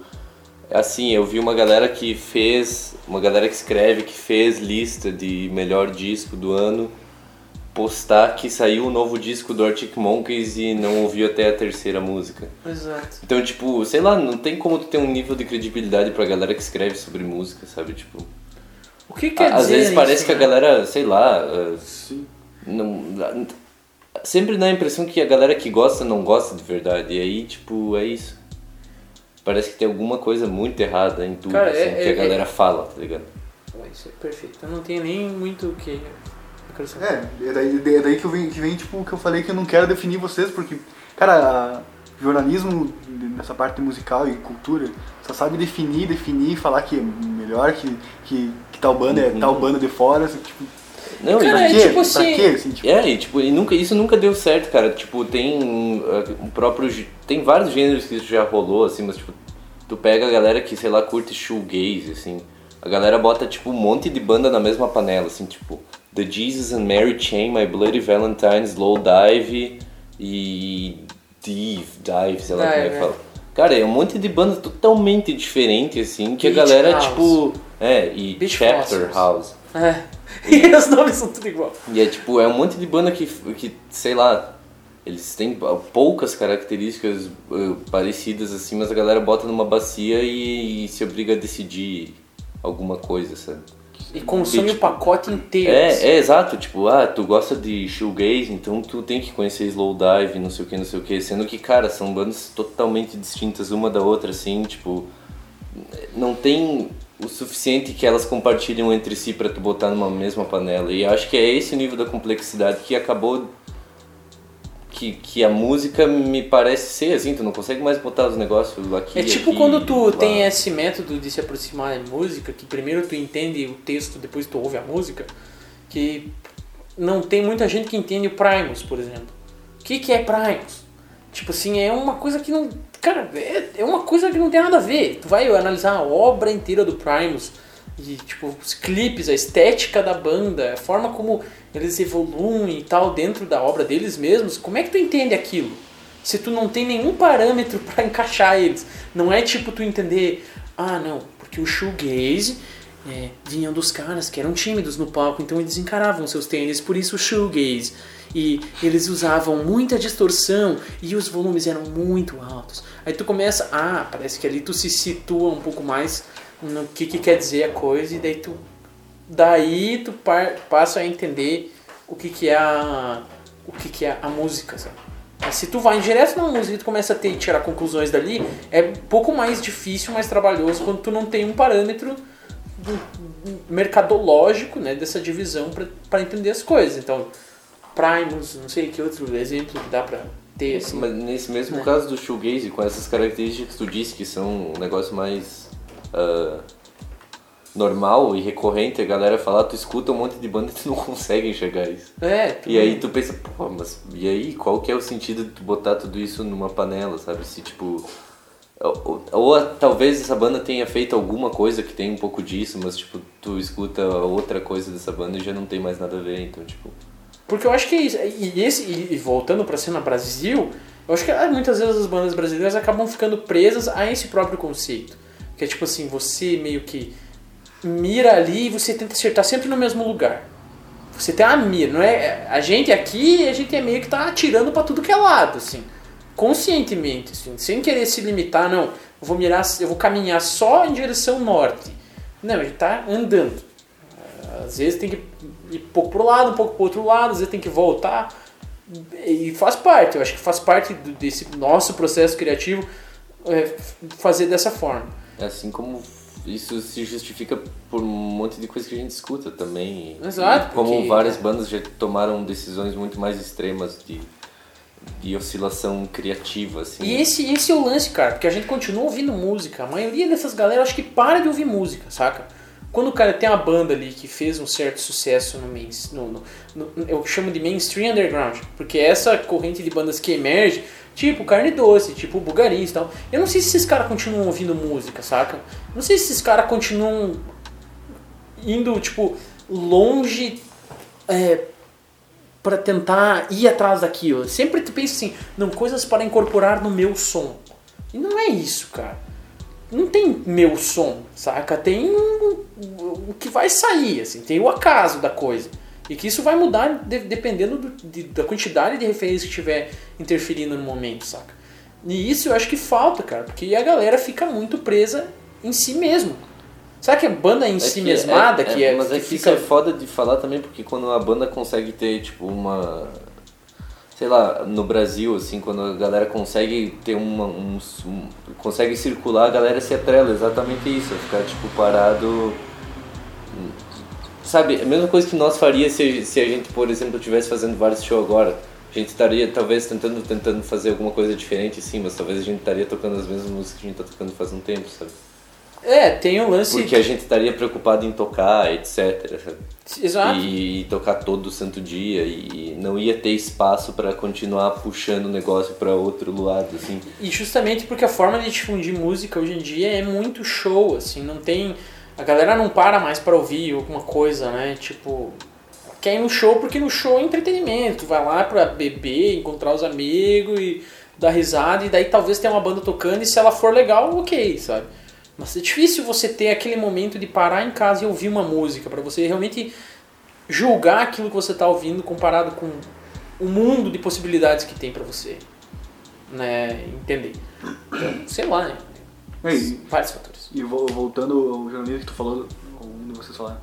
Assim, eu vi uma galera que fez. Uma galera que escreve, que fez lista de melhor disco do ano, postar que saiu o novo disco do Arctic Monkeys e não ouviu até a terceira música. Exato. Então, tipo, sei lá, não tem como tu ter um nível de credibilidade pra galera que escreve sobre música, sabe? Tipo. O que quer Às dizer vezes isso, parece que a né? galera, sei lá, Sim. não, sempre dá a impressão que a galera que gosta não gosta de verdade. E aí, tipo, é isso. Parece que tem alguma coisa muito errada em tudo Cara, assim, é- que é- a galera fala, tá ligado? Isso é perfeito. Eu não tenho nem muito o que. É, é daí, é daí que, eu vem, que vem, tipo, que eu falei que eu não quero definir vocês, porque, cara, a- jornalismo nessa parte musical e cultura só sabe definir, definir, falar que é melhor, que, que, que tal banda é Uhum. tal banda de fora, assim, tipo, Não, Cara, pra é quê? tipo pra assim- quê? Assim, tipo, É, e tipo, e nunca, isso nunca deu certo, cara. Tipo, tem uh, o próprio. Tem vários gêneros que isso já rolou, assim, mas tipo, tu pega a galera que, sei lá, curte shoegaze, assim. A galera bota, tipo, um monte de banda na mesma panela, assim, tipo, The Jesus and Mary Chain, My Bloody Valentine, Slow Dive e. Dive, Dive, sei lá como é Dive, que fala. Cara, é um monte de banda totalmente diferente, assim, que Beach a galera, House. tipo. É, e Beach Chapter Fossils. House. É. E os nomes são tudo igual. E é tipo, é um monte de banda que, que sei lá, eles têm poucas características uh, parecidas assim, mas a galera bota numa bacia e, e se obriga a decidir alguma coisa, sabe? E consome E, o tipo, pacote inteiro. assim. É, é exato, tipo, ah, tu gosta de shoegaze, então tu tem que conhecer Slow Dive, não sei o que, não sei o que, sendo que, cara, são bandas totalmente distintas uma da outra, assim, tipo, não tem o suficiente que elas compartilham entre si pra tu botar numa mesma panela. E acho que é esse o nível da complexidade que acabou que, que a música me parece ser assim, tu não consegue mais botar os negócios aqui. É tipo aqui, quando tu lá. tem esse método de se aproximar da música, que primeiro tu entende o texto, depois tu ouve a música, que não tem muita gente que entende o Primus, por exemplo. O que, que é Primus? Tipo assim, é uma coisa que não. Cara, é, é uma coisa que não tem nada a ver. Tu vai analisar a obra inteira do Primus, e tipo os clipes, a estética da banda, a forma como eles evoluem e tal dentro da obra deles mesmos, como é que tu entende aquilo? Se tu não tem nenhum parâmetro para encaixar eles, não é tipo tu entender, ah não, porque o shoegaze é, vinham dos caras que eram tímidos no palco, então eles encaravam seus tênis, por isso o shoegaze. E eles usavam muita distorção e os volumes eram muito altos. Aí tu começa, ah, parece que ali tu se situa um pouco mais no que, que quer dizer a coisa e daí tu daí tu par, passa a entender o que, que é a o que, que é a música, sabe? Mas se tu vai direto na música e tu começa a ter, tirar conclusões dali, é um pouco mais difícil, mais trabalhoso quando tu não tem um parâmetro mercadológico né, dessa divisão para entender as coisas. Então, Primus, não sei que outro exemplo que dá para ter. Assim. Mas nesse mesmo né? caso do shoegaze, com essas características que tu disse que são um negócio mais ah, normal e recorrente, a galera fala, tu escuta um monte de banda e tu não consegue enxergar isso. É, tu- E aí tu pensa, pô, mas e aí qual que é o sentido de tu botar tudo isso numa panela, sabe? Se tipo. Ou, ou- ou talvez essa banda tenha feito alguma coisa que tem um pouco disso, mas tipo, tu escuta outra coisa dessa banda e já não tem mais nada a ver, então tipo. Porque eu acho que é isso. E, esse, e, voltando pra cena Brasil, eu acho que ah, muitas vezes as bandas brasileiras acabam ficando presas a esse próprio conceito. Que é tipo assim, você meio que mira ali e você tenta acertar sempre no mesmo lugar. Você tem a mira, não é? A gente aqui, a gente é meio que tá atirando pra tudo que é lado, assim. Conscientemente, assim, sem querer se limitar, não. Eu vou mirar, eu vou caminhar só em direção norte. Não, a gente tá andando. Às vezes tem que ir um pouco pro lado, um pouco pro outro lado, às vezes tem que voltar. E faz parte, eu acho que faz parte desse nosso processo criativo é, fazer dessa forma. É assim como isso se justifica por um monte de coisa que a gente escuta também. Exato, e Como porque- várias bandas já tomaram decisões muito mais extremas de, de oscilação criativa, assim. E esse, esse é o lance, cara, porque a gente continua ouvindo música. A maioria dessas galera acho que para de ouvir música, saca? Quando o cara tem uma banda ali que fez um certo sucesso no, main, no, no- no- eu chamo de mainstream underground, porque é essa corrente de bandas que emerge, tipo Carne Doce, tipo Bugarins e tal, eu não sei se esses caras continuam ouvindo música, saca? Não sei se esses caras continuam indo, tipo, longe é, para tentar ir atrás daquilo. Sempre tu pensa assim, não, coisas para incorporar no meu som. E não é isso, cara. Não tem meu som, saca? Tem o que vai sair, assim, tem o acaso da coisa. E que isso vai mudar de- dependendo do- de- da quantidade de referências que estiver interferindo no momento, saca? E isso eu acho que falta, cara, porque a galera fica muito presa em si mesmo. Sabe que a banda em É si mesmada, que é, Mas que é que fica... isso é foda de falar também, porque quando a banda consegue ter, tipo, uma. Sei lá, no Brasil, assim, quando a galera consegue ter uma. Um, um- consegue circular, a galera se atrela, exatamente isso, é ficar, tipo, parado. Sabe, a mesma coisa que nós faria se, se a gente, por exemplo, estivesse fazendo vários shows agora. A gente estaria, talvez, tentando, tentando fazer alguma coisa diferente, sim, mas talvez a gente estaria tocando as mesmas músicas que a gente tá tocando faz um tempo, sabe? É, tem o lance... Porque a gente estaria preocupado em tocar, etc. sabe? Exato. E, tocar todo santo dia e não ia ter espaço para continuar puxando o negócio para outro lado, assim. E justamente porque a forma de difundir música hoje em dia é muito show, assim, não tem. A galera não para mais pra ouvir alguma coisa, né? Tipo, quer ir no show porque no show é entretenimento, vai lá pra beber, encontrar os amigos e dar risada, e daí talvez tenha uma banda tocando e se ela for legal, ok, sabe? Mas é difícil você ter aquele momento de parar em casa e ouvir uma música, pra você realmente julgar aquilo que você tá ouvindo comparado com o mundo de possibilidades que tem pra você né, entender. Então, sei lá, né? É, Vários fatores. E vo- voltando ao jornalismo que tu falou, ou de vocês falaram,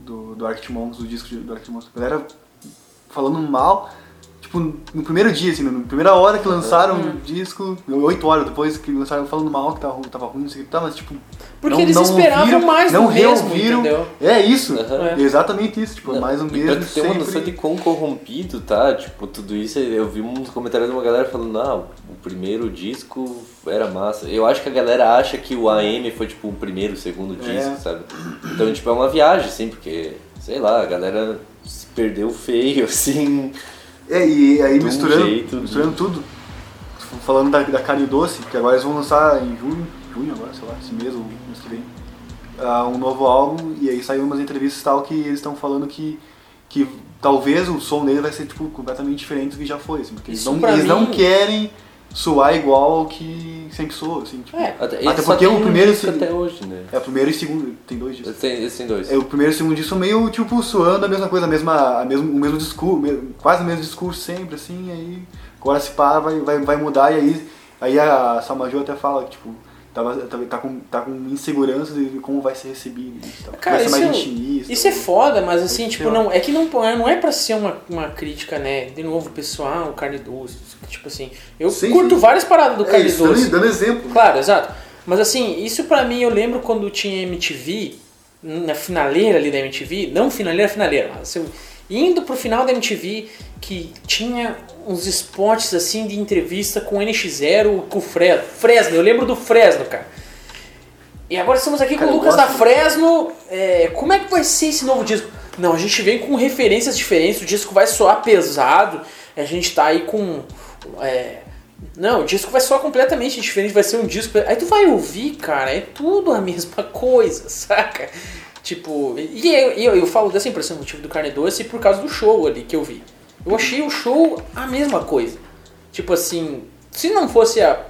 do, do Arctic do disco de- do Arctic Monks. A galera falando mal, tipo, no primeiro dia, assim, na primeira hora que lançaram Uhum. o disco, oito horas depois que lançaram falando mal, que tava, tava ruim, não sei o que, tá, mas tipo... Porque não- eles não esperavam ouviram, mais não do mesmo, reouviram. entendeu? É isso, Aham. é exatamente isso, tipo, é mais o E mesmo pra tu ter uma noção de quão corrompido tá, tipo, tudo isso, eu vi uns comentários de uma galera falando, ah, o primeiro disco era massa. Eu acho que a galera acha que o AM foi, tipo, o primeiro, o segundo É. disco, sabe? Então, tipo, é uma viagem, assim, porque, sei lá, a galera se perdeu feio, assim. É, e aí De um misturando, jeito, misturando tudo, falando da, da carne doce, que agora eles vão lançar em junho, junho agora, sei lá, esse mês ou mês que vem. ah, um novo álbum e aí saiu umas entrevistas e tal que eles estão falando que, que talvez o som dele vai ser tipo, completamente diferente do que já foi, assim, porque eles, Isso não, eles não mim- querem soar igual ao que sempre soou, assim, tipo, É, Até, Até porque o um primeiro disco se- até hoje, né? é o primeiro e o segundo, tem dois discos. Esse tem, tem dois. É, o primeiro e o segundo disco são meio, tipo, suando a mesma coisa, a mesma, a mesmo, o mesmo discurso, quase o mesmo discurso sempre, assim, aí agora se pá, vai, vai, vai mudar, e aí, aí a Salmaju até fala que, tipo, tava, tá, tá, com, tá com insegurança de como vai ser recebido isso, tal. Cara, vai ser mais isso- intimista. Isso é foda, mas assim, tipo, não, é que não, não é pra ser uma, uma crítica, né? De novo, pessoal, carne doce. Tipo assim, eu Sim, curto sim. várias paradas do é, carne isso, doce. dando, dando exemplo. Claro, exato. Mas assim, isso pra mim eu lembro quando tinha MTV, na finaleira ali da MTV, não finaleira, finaleira, mas assim, indo pro final da MTV, que tinha uns spots assim de entrevista com o NX0, com o Fresno. Fresno, eu lembro do Fresno, cara. E agora estamos aqui com Cara, o eu Lucas da. Fresno. É, como é que vai ser esse novo disco? Não, a gente vem com referências diferentes, o disco vai soar pesado, a gente tá aí com. é, não, o disco vai soar completamente diferente, vai ser um disco. Aí tu vai ouvir, cara, é tudo a mesma coisa, saca? Tipo, e eu, eu, eu falo dessa impressão do motivo do Carne Doce por causa do show ali que eu vi. Eu achei o show a mesma coisa. Tipo assim, se não fosse a,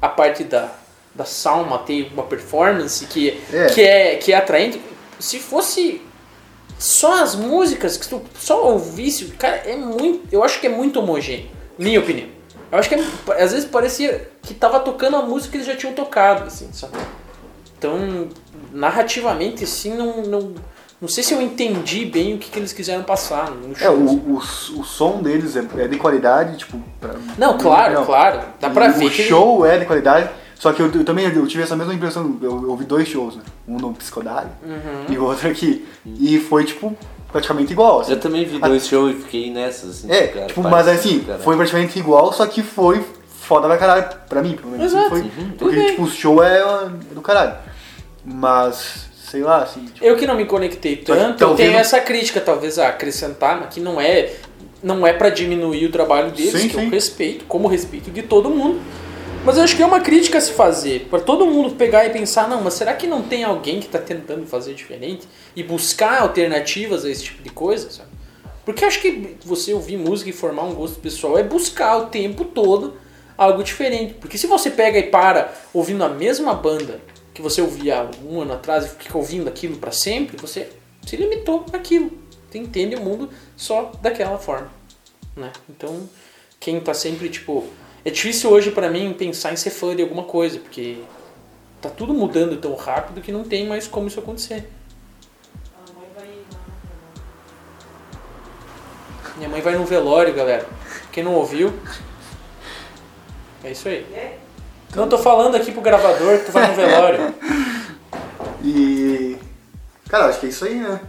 a parte da, da Salma ter uma performance que É. que, é, que é atraente, se fosse só as músicas, que tu só ouvisse, cara, é muito. Eu acho que é muito homogêneo, minha opinião. Eu acho que é- às vezes parecia que tava tocando a música que eles já tinham tocado, assim, sabe? Então, narrativamente, assim, não, não, não sei se eu entendi bem o que, que eles quiseram passar no É, show. o, o, o som deles é, é de qualidade, tipo... Pra, Não, claro, não. claro. Dá pra E ver O que ele- show é de qualidade, só que eu, eu também eu tive essa mesma impressão, eu, eu ouvi dois shows, né? Um no Psicodário Uhum. e o outro aqui. E foi, tipo, praticamente igual, assim. Eu também vi dois shows e fiquei nessas, assim. É, cara, tipo, mas assim, cara. foi praticamente igual, só que foi foda pra caralho, pra mim, pelo menos. Exato, Foi, uhum, porque, bem. tipo, o show é, é do caralho. Mas, sei lá, assim, tipo, Eu que não me conectei que tanto, tá eu tenho essa crítica talvez a acrescentar, mas que não é não é para diminuir o trabalho deles, Sim, que eu sim. respeito, como respeito de todo mundo. Mas eu acho que é uma crítica a se fazer, para todo mundo pegar e pensar, não, mas será que não tem alguém que está tentando fazer diferente e buscar alternativas a esse tipo de coisa, sabe? Porque eu acho que você ouvir música e formar um gosto pessoal é buscar o tempo todo algo diferente. Porque se você pega e para ouvindo a mesma banda que você ouvia um ano atrás e fica ouvindo aquilo para sempre, você se limitou àquilo. Você entende o mundo só daquela forma, né? Então, quem tá sempre tipo, é difícil hoje para mim pensar em ser fã de alguma coisa, porque tá tudo mudando tão rápido que não tem mais como isso acontecer. Minha mãe vai no velório, galera. Quem não ouviu, é isso aí. Não tô falando aqui pro gravador que tu vai no velório. E. Cara, acho que é isso aí, né?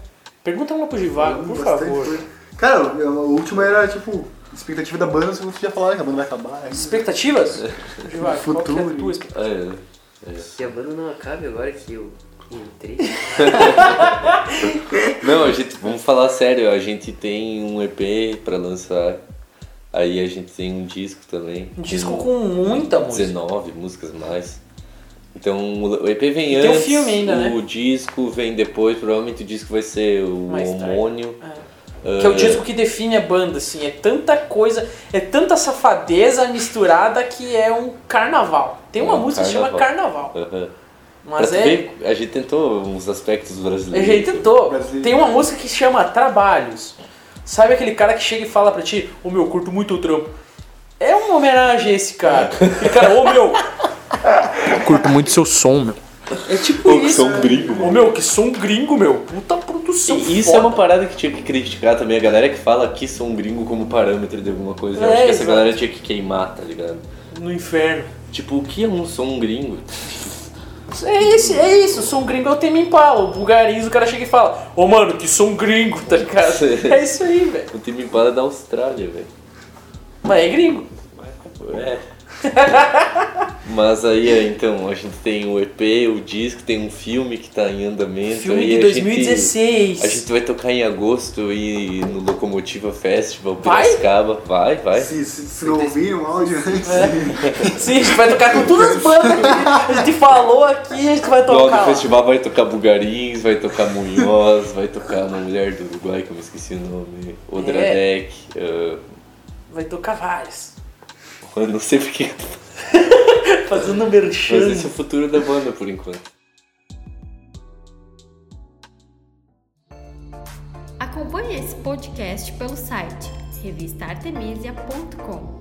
Pergunta uma pro Givago, por Bastante favor. coisa. Cara, o o último era tipo, expectativa da banda, se você já falar que a banda vai acabar. né? Expectativas? Givago, qual que é a Futuro. tua expectativa? É, Que a banda não acabe agora que eu entrei. Não, a gente, vamos falar sério, a gente tem um EP pra lançar. Aí a gente tem um disco também. Um disco com muita música. 19 músicas mais. Então o EP vem E tem o antes, filme ainda, o né? disco vem depois, provavelmente o disco vai ser o Mais homônio. É. Que é o disco que define a banda, assim. É tanta coisa, é tanta safadeza misturada que é um carnaval. Tem uma É um música que chama Carnaval. Aham. Mas Pra é. ver, a gente tentou uns aspectos A brasileiros. gente tentou. Brasileiro. Tem uma música que chama Trabalhos. Sabe aquele cara que chega e fala pra ti, ô meu, curto muito o trampo. É uma homenagem a esse cara. Aquele cara, ô meu. curto muito seu som, meu. É tipo Pô, que isso. som gringo, Ô meu, que som gringo, meu. Puta produção. E isso foda. é uma parada que tinha que criticar também. A galera que fala que são gringo como parâmetro de alguma coisa. Eu É, acho que essa exato. galera tinha que queimar, tá ligado? No inferno. Tipo, o que é um som gringo? É isso, é isso. Som gringo é o tema Impala. O bulgarizo, o cara chega e fala, ô mano, que som gringo, tá ligado? É isso aí, velho. O time Impala é da Austrália, velho. Mas é gringo. É. Mas aí, é, então, a gente tem o EP, o disco, tem um filme que tá em andamento. Filme aí de a 2016. Gente, a gente vai tocar em agosto e no Locomotiva Festival, Vai? Piracicaba. Vai, vai. Se, se, se não ouviram o áudio antes. Sim, a gente vai tocar com todas as bandas que a gente falou aqui, a gente vai tocar. no lá. festival vai tocar Bugarins, vai tocar Munhoz, vai tocar uma mulher do Uruguai que eu me esqueci o nome, Odradek. ah, Vai tocar vários. Eu não sei porque. Fazendo Mas merchan. esse é o futuro da banda por enquanto. Acompanhe esse podcast pelo site revistaartemisia.com.